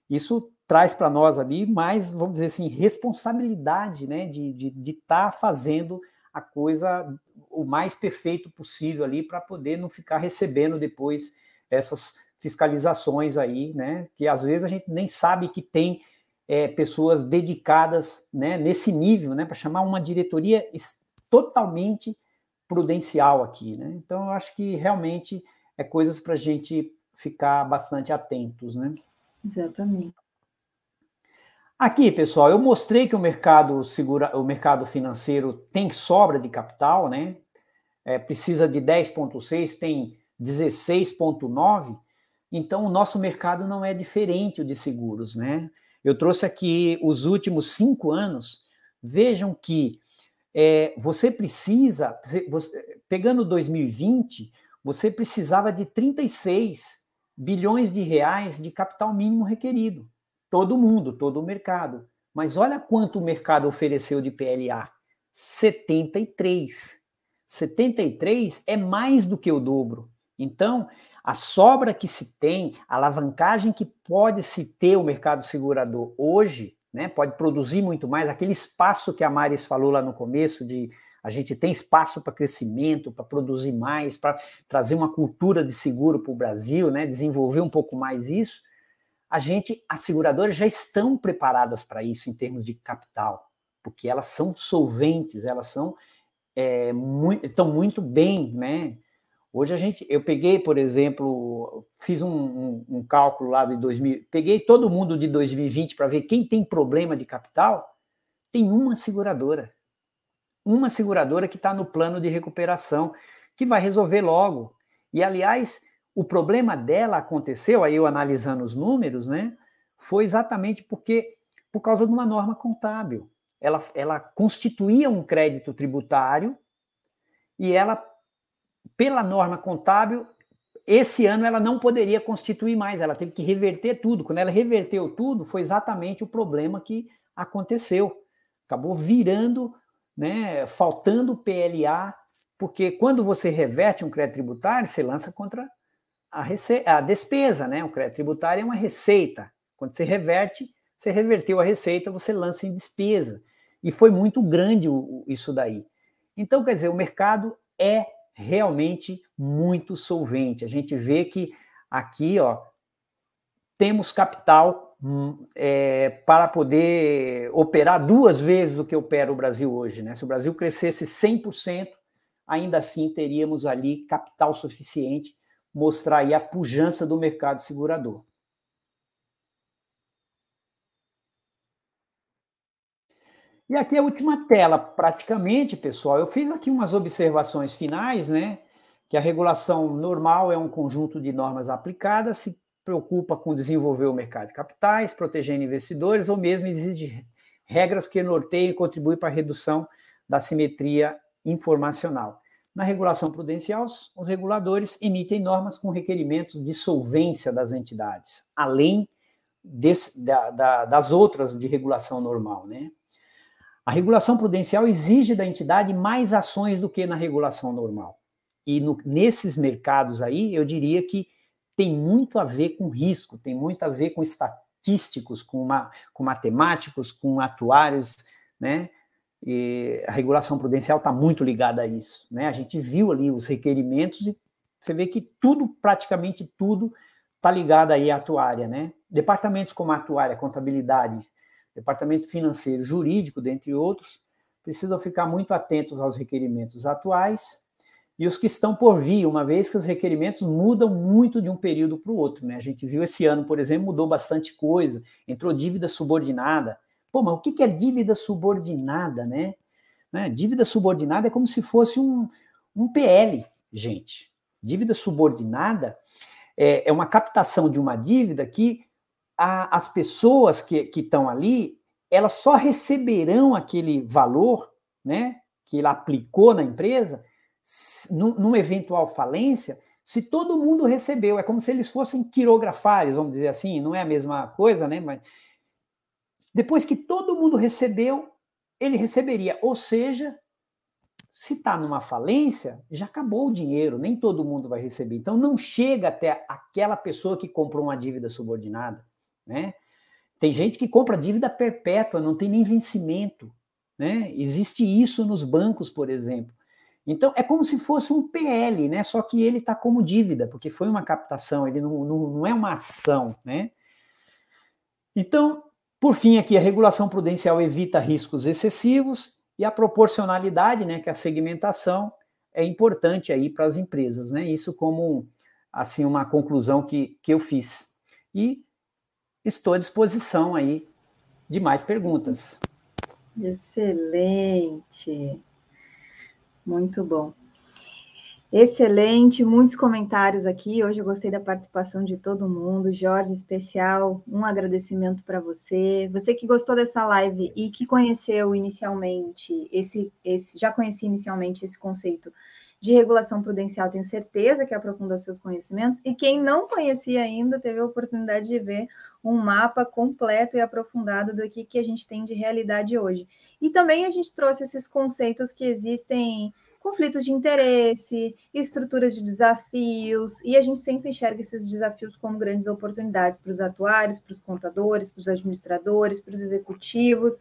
isso traz para nós ali mais, vamos dizer assim, responsabilidade, né? De estar tá fazendo a coisa o mais perfeito possível ali para poder não ficar recebendo depois essas fiscalizações aí, né? Que às vezes a gente nem sabe que tem é, pessoas dedicadas né, nesse nível, né? Para chamar uma diretoria totalmente prudencial aqui, né? Então eu acho que realmente é coisas para a gente ficar bastante atentos, né? Exatamente. Aqui, pessoal, eu mostrei que o mercado segura, o mercado financeiro tem sobra de capital, né? É, precisa de 10,6, tem 16,9. Então, o nosso mercado não é diferente o de seguros, né? Eu trouxe aqui os últimos cinco anos. Vejam que é, você precisa, você, pegando 2020, você precisava de 36 bilhões de reais de capital mínimo requerido. Todo mundo, todo o mercado. Mas olha quanto o mercado ofereceu de PLA: 73. 73 é mais do que o dobro. Então, a sobra que se tem, a alavancagem que pode se ter o mercado segurador hoje, né, pode produzir muito mais, aquele espaço que a Maris falou lá no começo de a gente tem espaço para crescimento, para produzir mais, para trazer uma cultura de seguro para o Brasil, né, desenvolver um pouco mais isso a gente, as seguradoras já estão preparadas para isso em termos de capital, porque elas são solventes, elas são é, muito, estão muito bem, né? Hoje a gente, eu peguei, por exemplo, fiz um, um, um cálculo lá de 2000, peguei todo mundo de 2020 para ver quem tem problema de capital, tem uma seguradora, uma seguradora que está no plano de recuperação, que vai resolver logo. E aliás, o problema dela aconteceu, aí eu analisando os números, né, foi exatamente porque por causa de uma norma contábil. Ela, ela constituía um crédito tributário e ela, pela norma contábil, esse ano ela não poderia constituir mais, ela teve que reverter tudo. Quando ela reverteu tudo, foi exatamente o problema que aconteceu. Acabou virando, né, faltando PLA, porque quando você reverte um crédito tributário, você lança contra a, a despesa, né? O crédito tributário é uma receita. Quando você reverte, você reverteu a receita, você lança em despesa. E foi muito grande o, isso daí. Então, quer dizer, o mercado é realmente muito solvente. A gente vê que aqui, ó, temos capital hum, é, para poder operar duas vezes o que opera o Brasil hoje. Né? Se o Brasil crescesse 100%, ainda assim teríamos ali capital suficiente mostrar aí a pujança do mercado segurador. E aqui a última tela, praticamente, pessoal. Eu fiz aqui umas observações finais, né? Que a regulação normal é um conjunto de normas aplicadas, se preocupa com desenvolver o mercado de capitais, protegendo investidores, ou mesmo exige regras que norteiem e contribuem para a redução da simetria informacional. Na regulação prudencial, os reguladores emitem normas com requerimentos de solvência das entidades, além desse, da, da, das outras de regulação normal. Né? A regulação prudencial exige da entidade mais ações do que na regulação normal. E no, nesses mercados aí, eu diria que tem muito a ver com risco, tem muito a ver com estatísticos, com, uma, com matemáticos, com atuários, né? E a regulação prudencial está muito ligada a isso. Né? A gente viu ali os requerimentos e você vê que tudo, praticamente tudo, está ligado aí à atuária. Né? Departamentos como a atuária, contabilidade, departamento financeiro, jurídico, dentre outros, precisam ficar muito atentos aos requerimentos atuais e os que estão por vir, uma vez que os requerimentos mudam muito de um período para o outro. Né? A gente viu esse ano, por exemplo, mudou bastante coisa, entrou dívida subordinada, Pô, mas o que é dívida subordinada, né? né? Dívida subordinada é como se fosse um, um PL, gente. Dívida subordinada é, é uma captação de uma dívida que a, as pessoas que estão ali, elas só receberão aquele valor, né, que ele aplicou na empresa, numa eventual falência, se todo mundo recebeu. É como se eles fossem quirografares, vamos dizer assim, não é a mesma coisa, né? Mas depois que todo mundo recebeu, ele receberia. Ou seja, se está numa falência, já acabou o dinheiro, nem todo mundo vai receber. Então não chega até aquela pessoa que comprou uma dívida subordinada, né? Tem gente que compra dívida perpétua, não tem nem vencimento, né? Existe isso nos bancos, por exemplo. Então é como se fosse um PL, né? Só que ele está como dívida, porque foi uma captação, ele não, não, não é uma ação, né? Então, por fim, aqui a regulação prudencial evita riscos excessivos e a proporcionalidade, né, que é a segmentação é importante aí para as empresas, né? Isso como assim uma conclusão que, que eu fiz. E estou à disposição aí de mais perguntas. Excelente. Muito bom. Excelente, muitos comentários aqui. Hoje eu gostei da participação de todo mundo. Jorge, especial, um agradecimento para você. Você que gostou dessa live e que conheceu inicialmente esse, esse já conhecia inicialmente esse conceito de regulação prudencial, tenho certeza que aprofundou seus conhecimentos. E quem não conhecia ainda teve a oportunidade de ver um mapa completo e aprofundado do que, que a gente tem de realidade hoje. E também a gente trouxe esses conceitos que existem conflitos de interesse, estruturas de desafios, e a gente sempre enxerga esses desafios como grandes oportunidades para os atuários, para os contadores, para os administradores, para os executivos,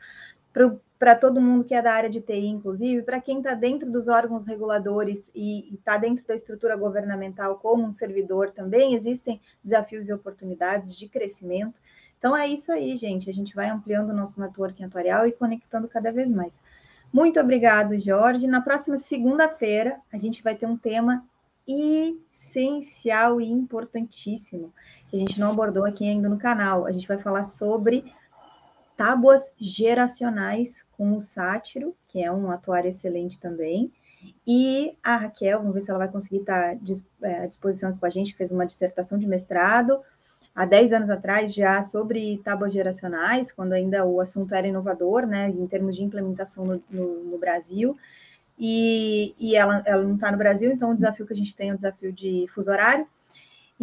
para todo mundo que é da área de TI, inclusive, para quem está dentro dos órgãos reguladores e está dentro da estrutura governamental como um servidor também, existem desafios e oportunidades de crescimento. Então é isso aí, gente. A gente vai ampliando o nosso networking atuarial e conectando cada vez mais. Muito obrigado, Jorge. Na próxima segunda-feira, a gente vai ter um tema essencial e importantíssimo que a gente não abordou aqui ainda no canal. A gente vai falar sobre tábuas geracionais com o Sátiro, que é um atuário excelente também, e a Raquel, vamos ver se ela vai conseguir estar é, à disposição aqui com a gente, fez uma dissertação de mestrado há 10 anos atrás já sobre tábuas geracionais, quando ainda o assunto era inovador, né, em termos de implementação no, no, no Brasil, e, e ela, ela não está no Brasil, então o desafio que a gente tem é o desafio de fuso horário,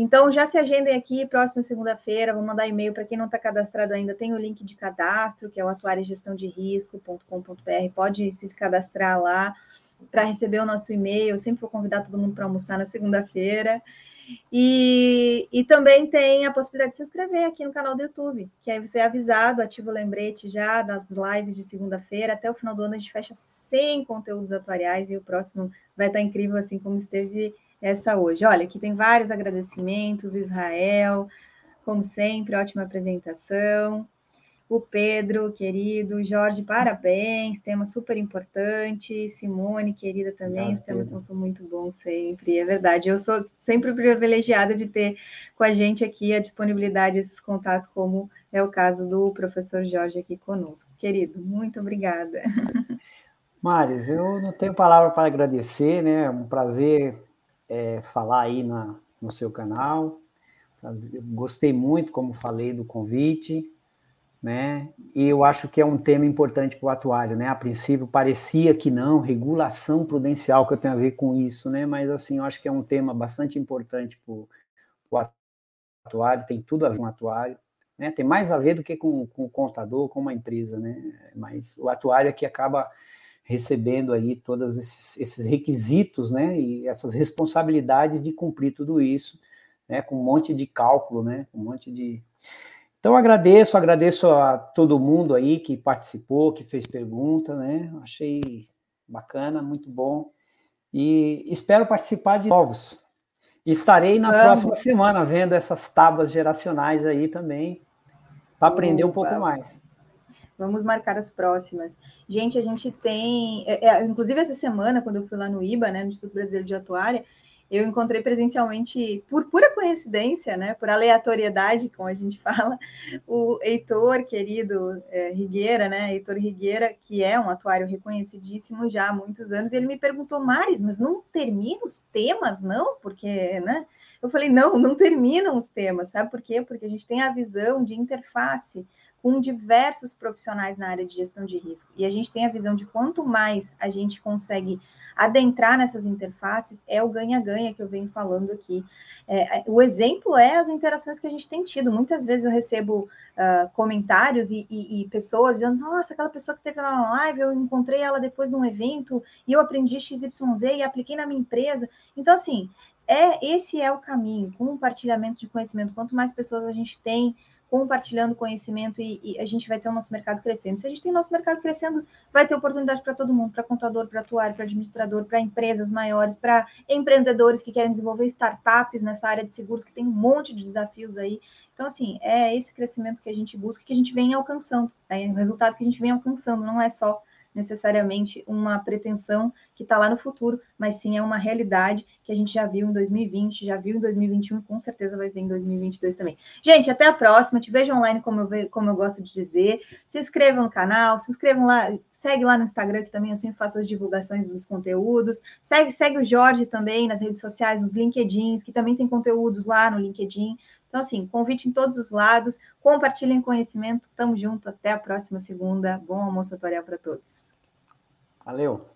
então, já se agendem aqui, próxima segunda-feira, vou mandar e-mail para quem não está cadastrado ainda, tem o link de cadastro, que é o atuariagestãoderisco.com.br, pode se cadastrar lá para receber o nosso e-mail, eu sempre vou convidar todo mundo para almoçar na segunda-feira, e, e também tem a possibilidade de se inscrever aqui no canal do YouTube, que aí você é avisado, ativa o lembrete já das lives de segunda-feira, até o final do ano a gente fecha 100 conteúdos atuariais, e o próximo vai estar incrível, assim como esteve essa hoje. Olha, aqui tem vários agradecimentos, Israel, como sempre, ótima apresentação. O Pedro, querido, Jorge, parabéns, tema super importante. Simone, querida também, os temas são, são muito bons sempre, é verdade. Eu sou sempre privilegiada de ter com a gente aqui a disponibilidade desses contatos, como é o caso do professor Jorge aqui conosco. Querido, muito obrigada. Maris, eu não tenho palavra para agradecer, né? É um prazer é, falar aí na, no seu canal. Gostei muito, como falei, do convite, né? E eu acho que é um tema importante para o atuário, né? A princípio parecia que não, regulação prudencial que eu tenho a ver com isso, né? Mas assim, eu acho que é um tema bastante importante para o atuário, tem tudo a ver com o atuário, né? Tem mais a ver do que com, com o contador, com uma empresa, né? Mas o atuário é que acaba recebendo aí todos esses, esses, requisitos, né, e essas responsabilidades de cumprir tudo isso, né, com um monte de cálculo, né, um monte de... Então, agradeço, agradeço a todo mundo aí que participou, que fez pergunta, né, achei bacana, muito bom, e espero participar de novos. Estarei na Vamos. próxima semana vendo essas tábuas geracionais aí também, para aprender um pouco mais. Vamos marcar as próximas. Gente, a gente tem. É, é, inclusive, essa semana, quando eu fui lá no IBA, né, no Instituto Brasileiro de Atuária, eu encontrei presencialmente, por pura coincidência, né, por aleatoriedade, como a gente fala, o Heitor, querido é, Rigueira, né, Heitor Rigueira, que é um atuário reconhecidíssimo já há muitos anos, e ele me perguntou, Maris, mas não termina os temas, não? Porque, né? Eu falei, não, não terminam os temas, sabe por quê? Porque a gente tem a visão de interface com diversos profissionais na área de gestão de risco. E a gente tem a visão de quanto mais a gente consegue adentrar nessas interfaces, é o ganha-ganha que eu venho falando aqui. É, é, o exemplo é as interações que a gente tem tido. Muitas vezes eu recebo uh, comentários e, e, e, pessoas dizendo: Nossa, aquela pessoa que teve lá na live, eu encontrei ela depois de um evento e eu aprendi XYZ e apliquei na minha empresa. Então, assim, é esse é o caminho, compartilhamento de conhecimento. Quanto mais pessoas a gente tem compartilhando conhecimento e, e, a gente vai ter o nosso mercado crescendo. Se a gente tem nosso mercado crescendo, vai ter oportunidade para todo mundo, para contador, para atuário, para administrador, para empresas maiores, para empreendedores que querem desenvolver startups nessa área de seguros, que tem um monte de desafios aí. Então, assim, é esse crescimento que a gente busca, que a gente vem alcançando. É o resultado que a gente vem alcançando, não é só necessariamente uma pretensão que está lá no futuro, mas sim é uma realidade que a gente já viu em 2020, já viu em 2021, com certeza vai ver em 2022 também. Gente, até a próxima. Te vejo online, como eu, como eu gosto de dizer. Se inscrevam no canal, se inscrevam lá, segue lá no Instagram, que também eu sempre faço as divulgações dos conteúdos. Segue, segue o Jorge também nas redes sociais, nos LinkedIns, que também tem conteúdos lá no LinkedIn. Então, assim, convite em todos os lados, compartilhem conhecimento, tamo junto, até a próxima segunda. Bom almoço tutorial para todos. Valeu!